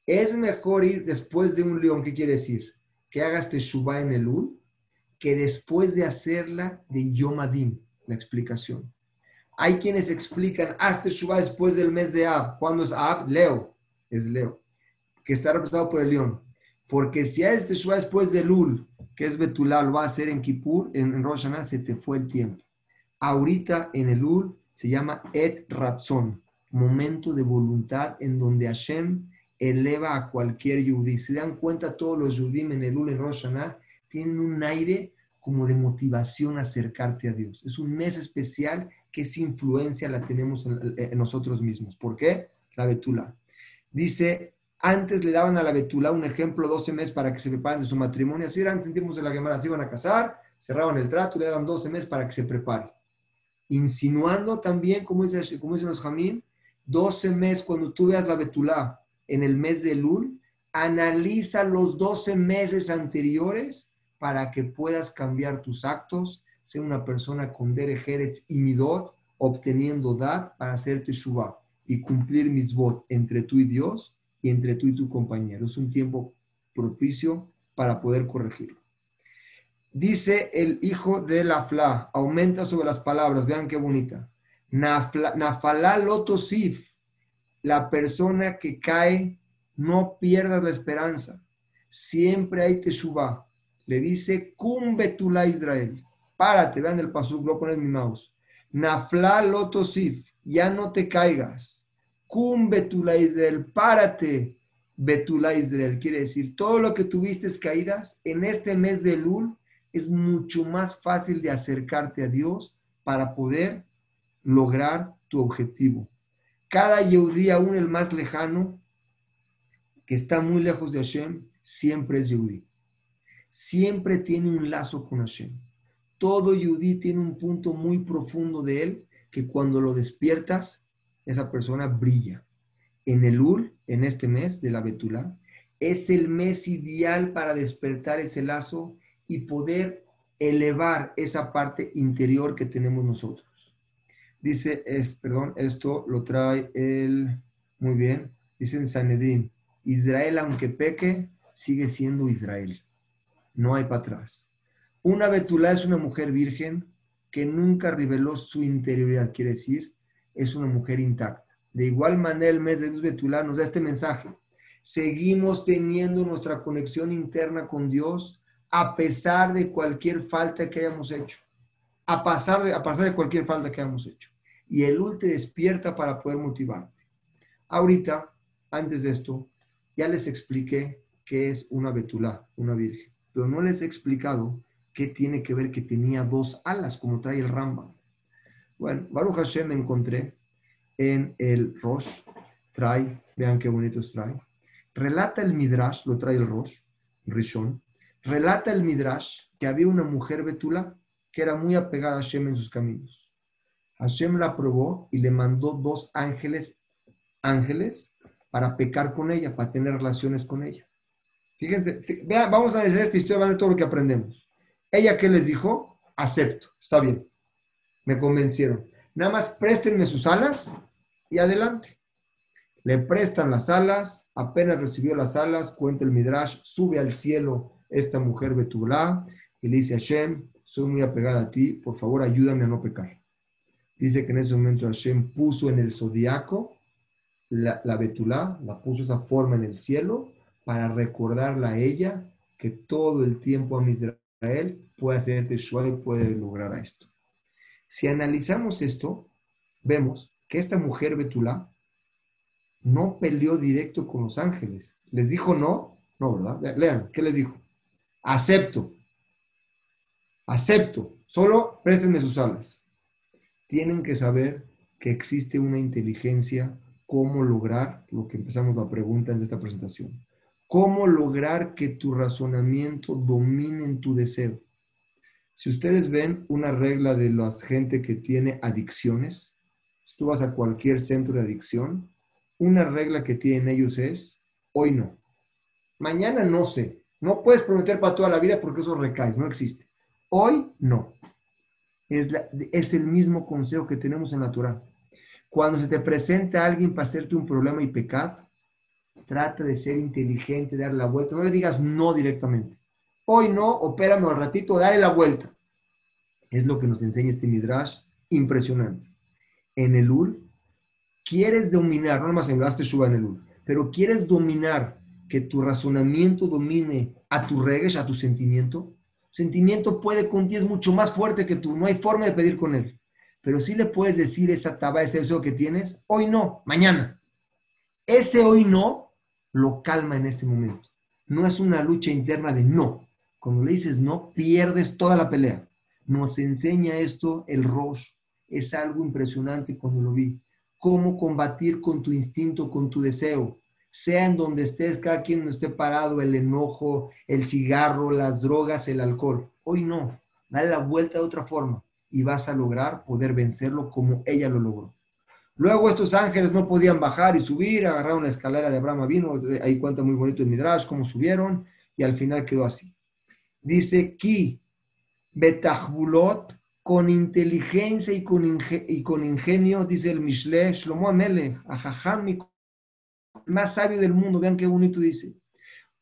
Es mejor ir después de un león, ¿qué quiere decir? Que hagas Teshuvah en el Ul, que después de hacerla de Yomadim, la explicación. Hay quienes explican, haz Teshuvah después del mes de Ab. ¿Cuándo es Ab? Leo, es Leo, que está representado por el león. Porque si haces Teshuvah después del Ul, que es Betulá, lo va a hacer en Kippur, en Rosh se te fue el tiempo. Ahorita en el Ul se llama Et Ratzon, momento de voluntad en donde Hashem eleva a cualquier yudí. Se dan cuenta todos los yudim en el Ul en Rosh tienen un aire como de motivación a acercarte a Dios. Es un mes especial que esa influencia la tenemos en, nosotros mismos. ¿Por qué? La betula. Dice, antes le daban a la betula un ejemplo 12 meses para que se preparen de su matrimonio. Así eran, sentimos de la Gemara, se iban a casar, cerraban el trato, le daban 12 meses para que se prepare. Insinuando también, como dice, como dicen los jamín, 12 meses cuando tú veas la betula en el mes de Lul, analiza los 12 meses anteriores para que puedas cambiar tus actos, ser una persona con derejeres y midot, obteniendo dad para hacerte shubá y cumplir mitzvot entre tú y Dios y entre tú y tu compañero. Es un tiempo propicio para poder corregirlo. Dice el hijo de la fla, aumenta sobre las palabras, vean qué bonita. Nafalá lotosif, la persona que cae, no pierdas la esperanza. Siempre hay teshuva. Le dice, cumbetula Israel. Párate, vean el pasuk, lo pones mi mouse. Nafla lotosif, ya no te caigas. Cumbetula Israel, párate, Betula Israel. Quiere decir, todo lo que tuviste caídas, en este mes de Lul es mucho más fácil de acercarte a Dios para poder lograr tu objetivo. Cada Yehudí, aún el más lejano, que está muy lejos de Hashem, siempre es Yehudí. Siempre tiene un lazo con Hashem. Todo Yehudí tiene un punto muy profundo de él que cuando lo despiertas, esa persona brilla. En el Ul, en este mes de la Betulá, es el mes ideal para despertar ese lazo y poder elevar esa parte interior que tenemos nosotros. Dice, es, perdón, esto lo trae él, muy bien, dice en Sanedín, Israel aunque peque, sigue siendo Israel. No hay para atrás. Una Betulá es una mujer virgen que nunca reveló su interioridad, quiere decir, es una mujer intacta. De igual manera, el mes de Luz Betulá nos da este mensaje. Seguimos teniendo nuestra conexión interna con Dios a pesar de cualquier falta que hayamos hecho. A pasar de, a pasar de cualquier falta que hayamos hecho y el UL despierta para poder motivarte. Ahorita, antes de esto, ya les expliqué qué es una betulá, una virgen, pero no les he explicado qué tiene que ver que tenía dos alas, como trae el Rambam. Bueno, Baruch Hashem me encontré en el Rosh, trae, vean qué bonitos trae. Relata el Midrash, lo trae el Rosh, Rishon, relata el Midrash que había una mujer betula que era muy apegada a Hashem en sus caminos. Hashem la probó y le mandó dos ángeles, ángeles, para pecar con ella, para tener relaciones con ella. Fíjense, vamos a ver esta historia, van a todo lo que aprendemos. Ella, ¿qué les dijo? Acepto, está bien. Me convencieron. Nada más préstenme sus alas y adelante. Le prestan las alas, apenas recibió las alas, cuenta el Midrash, sube al cielo esta mujer Betulá y le dice a Hashem, soy muy apegada a ti, por favor ayúdame a no pecar. Dice que en ese momento Hashem puso en el zodiaco la, la Betulá, la puso esa forma en el cielo para recordarla a ella que todo el tiempo a Israel puede hacer Teshua y puede lograr esto. Si analizamos esto, vemos que esta mujer Betulá no peleó directo con los ángeles. ¿Les dijo no? No, ¿verdad? Lean, ¿qué les dijo? Acepto. Acepto. Solo préstenme sus alas. Tienen que saber que existe una inteligencia, cómo lograr lo que empezamos la pregunta en esta presentación. ¿Cómo lograr que tu razonamiento domine en tu deseo? Si ustedes ven una regla de la gente que tiene adicciones, si tú vas a cualquier centro de adicción, una regla que tienen ellos es, hoy no. Mañana no sé. No puedes prometer para toda la vida porque eso recae, no existe. Hoy no. Es, el mismo consejo que tenemos en natural. Cuando se te presenta alguien para hacerte un problema y pecar, trata de ser inteligente, dar la vuelta. No le digas no directamente. Hoy no, opérame al ratito, dale la vuelta. Es lo que nos enseña este Midrash impresionante. En el UL, quieres dominar, no nomás en suba en el UL, pero quieres dominar, que tu razonamiento domine a tu regreso, a tu sentimiento. Sentimiento puede contigo, es mucho más fuerte que tú, no hay forma de pedir con él. Pero sí le puedes decir esa taba, ese deseo que tienes, hoy no, mañana. Ese hoy no lo calma en ese momento. No es una lucha interna de no. Cuando le dices no, pierdes toda la pelea. Nos enseña esto el Rosh. Es algo impresionante cuando lo vi. Cómo combatir con tu instinto, con tu deseo. Sea en donde estés, cada quien esté parado, el enojo, el cigarro, las drogas, el alcohol. Hoy no. Dale la vuelta de otra forma y vas a lograr poder vencerlo como ella lo logró. Luego estos ángeles no podían bajar y subir, agarraron la escalera de Abraham vino, ahí cuenta muy bonito el Midrash, cómo subieron, y al final quedó así. Dice, Ki, Betahbulot, con inteligencia y con, y con ingenio, dice el Mishle, Shlomo Amelech, Ajajam, más sabio del mundo, vean qué bonito dice.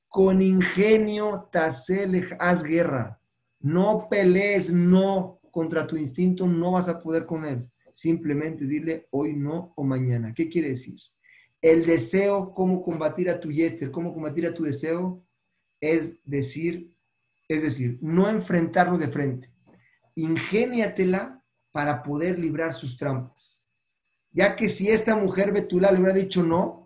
Con ingenio, Taselech, haz guerra. No pelees, no, contra tu instinto, no vas a poder con él simplemente dile hoy no o mañana. ¿Qué quiere decir? El deseo, cómo combatir a tu yetzer, cómo combatir a tu deseo, es decir, es decir, no enfrentarlo de frente. Ingéniatela para poder librar sus trampas. Ya que si esta mujer Betula le hubiera dicho no,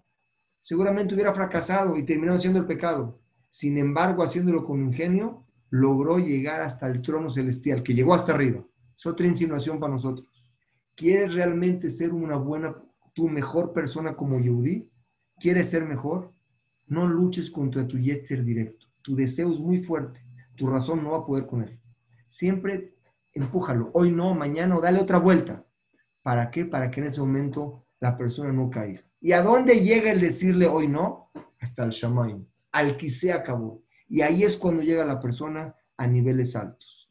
seguramente hubiera fracasado y terminó haciendo el pecado. Sin embargo, haciéndolo con ingenio, logró llegar hasta el trono celestial, que llegó hasta arriba. Es otra insinuación para nosotros. ¿Quieres realmente ser una buena, tu mejor persona como Yehudi? ¿Quieres ser mejor? No luches contra tu yetzer directo. Tu deseo es muy fuerte. Tu razón no va a poder con él. Siempre empújalo. Hoy no, mañana o dale otra vuelta. ¿Para qué? Para que en ese momento la persona no caiga. ¿Y a dónde llega el decirle hoy no? Hasta el shamayim, al que se acabó. Y ahí es cuando llega la persona a niveles altos.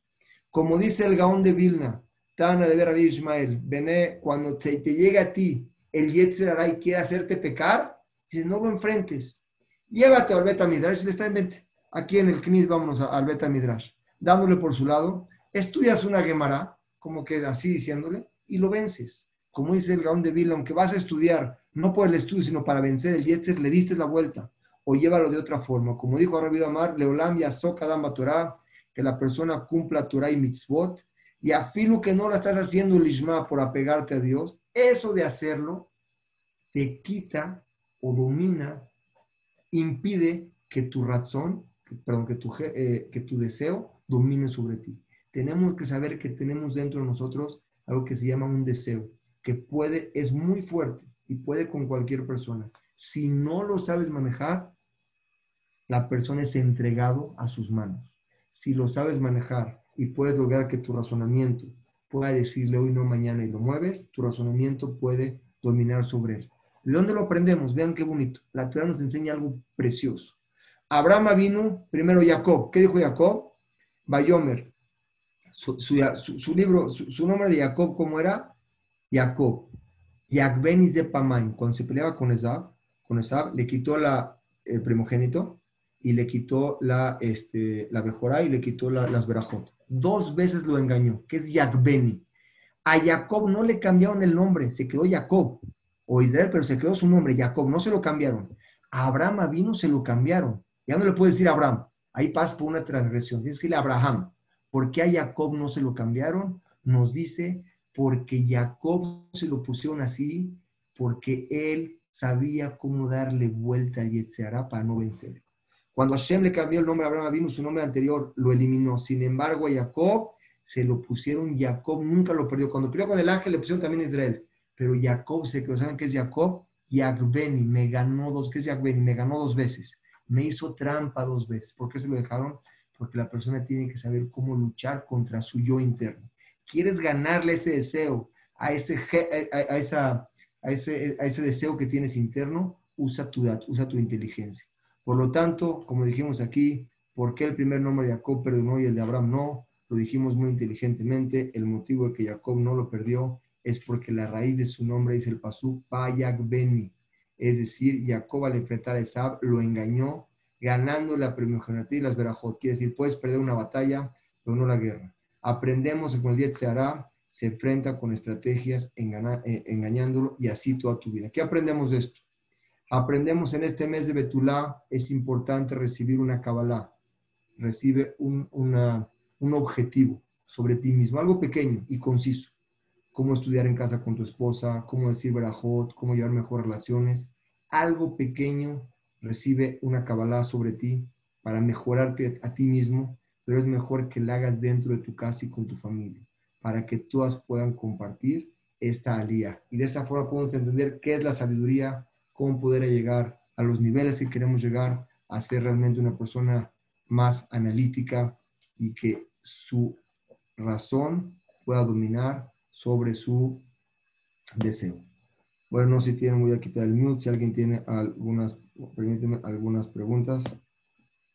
Como dice el Gaón de Vilna, Tana de ver a Ismael, Bené, cuando te, te llega a ti el Yetzer y quiere hacerte pecar, dices, no lo enfrentes. Llévate al Beta Midrash, le está en mente. Aquí en el Knis vámonos al Beta Midrash. Dándole por su lado, estudias una Gemara, como que así diciéndole, y lo vences. Como dice el Gaón de Vila, aunque vas a estudiar, no por el estudio, sino para vencer el Yetzer, le diste la vuelta. O llévalo de otra forma. Como dijo Rabbi Amar, Leolam Yasoka Damba Torah, que la persona cumpla Torah y mitzvot, y afilo que no lo estás haciendo lishma por apegarte a Dios, eso de hacerlo te quita o domina, impide que tu razón, perdón, que tu, eh, que tu deseo domine sobre ti. Tenemos que saber que tenemos dentro de nosotros algo que se llama un deseo, que puede, es muy fuerte y puede con cualquier persona. Si no lo sabes manejar, la persona es entregado a sus manos. Si lo sabes manejar y puedes lograr que tu razonamiento pueda decirle hoy no, mañana y lo mueves, tu razonamiento puede dominar sobre él. ¿De dónde lo aprendemos? Vean qué bonito. La Torah nos enseña algo precioso. Abraham vino, primero Jacob. ¿Qué dijo Jacob? Bayomer. Su, libro, su, nombre de Jacob, ¿cómo era? Jacob. Yakbenis de Pamain. Cuando se peleaba con Esab, con Esab, le quitó la, el primogénito y le quitó la, este, la Bejorá y le quitó las Berajot. Dos veces lo engañó, que es Yakbeni. A Jacob no le cambiaron el nombre, se quedó Jacob o Israel, pero se quedó su nombre, Jacob, no se lo cambiaron. A Abraham vino, se lo cambiaron. Ya no le puede decir Abraham, ahí pasa por una transgresión, tienes que Abraham. ¿Por qué a Jacob no se lo cambiaron? Nos dice, porque Jacob se lo pusieron así, porque él sabía cómo darle vuelta al Yetzirah para no vencer. Cuando Hashem le cambió el nombre a Abraham vino su nombre anterior lo eliminó. Sin embargo, a Jacob se lo pusieron, Jacob nunca lo perdió. Cuando perdió con el ángel le pusieron también Israel. Pero Jacob se quedó, ¿saben qué es Jacob? Yakbeni, me ganó dos, ¿qué es Yakbeni? Me ganó dos veces. Me hizo trampa dos veces. ¿Por qué se lo dejaron? Porque la persona tiene que saber cómo luchar contra su yo interno. ¿Quieres ganarle ese deseo, a ese, a, esa, a ese, a ese deseo que tienes interno? Usa tu, usa tu inteligencia. Por lo tanto, como dijimos aquí, ¿por qué el primer nombre de Jacob perdonó y el de Abraham no? Lo dijimos muy inteligentemente. El motivo de que Jacob no lo perdió es porque la raíz de su nombre dice el pasú Payak Beni. Es decir, Jacob al enfrentar a Esab lo engañó, ganando la primogenitura y las verajot. Quiere decir, puedes perder una batalla, pero no la guerra. Aprendemos que con el se hará, se enfrenta con estrategias eh, engañándolo y así toda tu vida. ¿Qué aprendemos de esto? Aprendemos en este mes de Betulá, es importante recibir una Kabbalah, recibe un, un objetivo sobre ti mismo, algo pequeño y conciso. Cómo estudiar en casa con tu esposa, cómo decir verajot, cómo llevar mejores relaciones. Algo pequeño recibe una Kabbalah sobre ti para mejorarte a ti mismo, pero es mejor que la hagas dentro de tu casa y con tu familia, para que todas puedan compartir esta alía. Y de esa forma podemos entender qué es la sabiduría, cómo poder llegar a los niveles que queremos llegar a ser realmente una persona más analítica y que su razón pueda dominar sobre su deseo. Bueno, si tienen, voy a quitar el mute. Si alguien tiene algunas, permíteme algunas preguntas.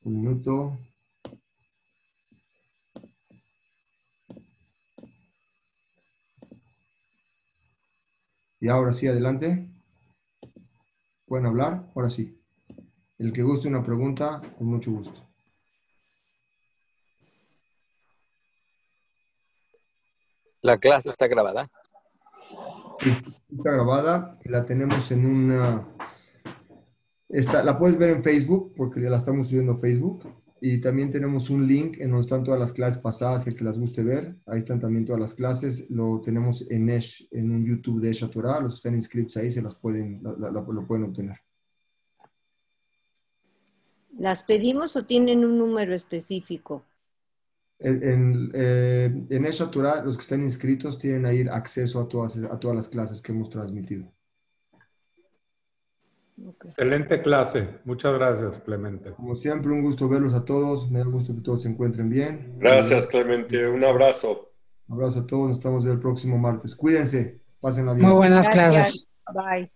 Un minuto. Y ahora sí, adelante. ¿Pueden hablar? Ahora sí. El que guste una pregunta, con mucho gusto. La clase está grabada. Sí, está grabada. La tenemos en una... Esta, la puedes ver en Facebook, porque ya la estamos subiendo a Facebook. Y también tenemos un link en donde están todas las clases pasadas, el que las guste ver. Ahí están también todas las clases. Lo tenemos en en un YouTube de Esha Los que están inscritos ahí se las pueden, lo pueden obtener. ¿Las pedimos o tienen un número específico? En, eh, en Torah, los que están inscritos tienen ahí acceso a todas, a todas las clases que hemos transmitido. Excelente clase. Muchas gracias, Clemente. Como siempre, un gusto verlos a todos. Me da gusto que todos se encuentren bien. Gracias, Clemente. Un abrazo. Un abrazo a todos. Nos estamos el próximo martes. Cuídense. Pásenla bien. Muy buenas clases. Bye.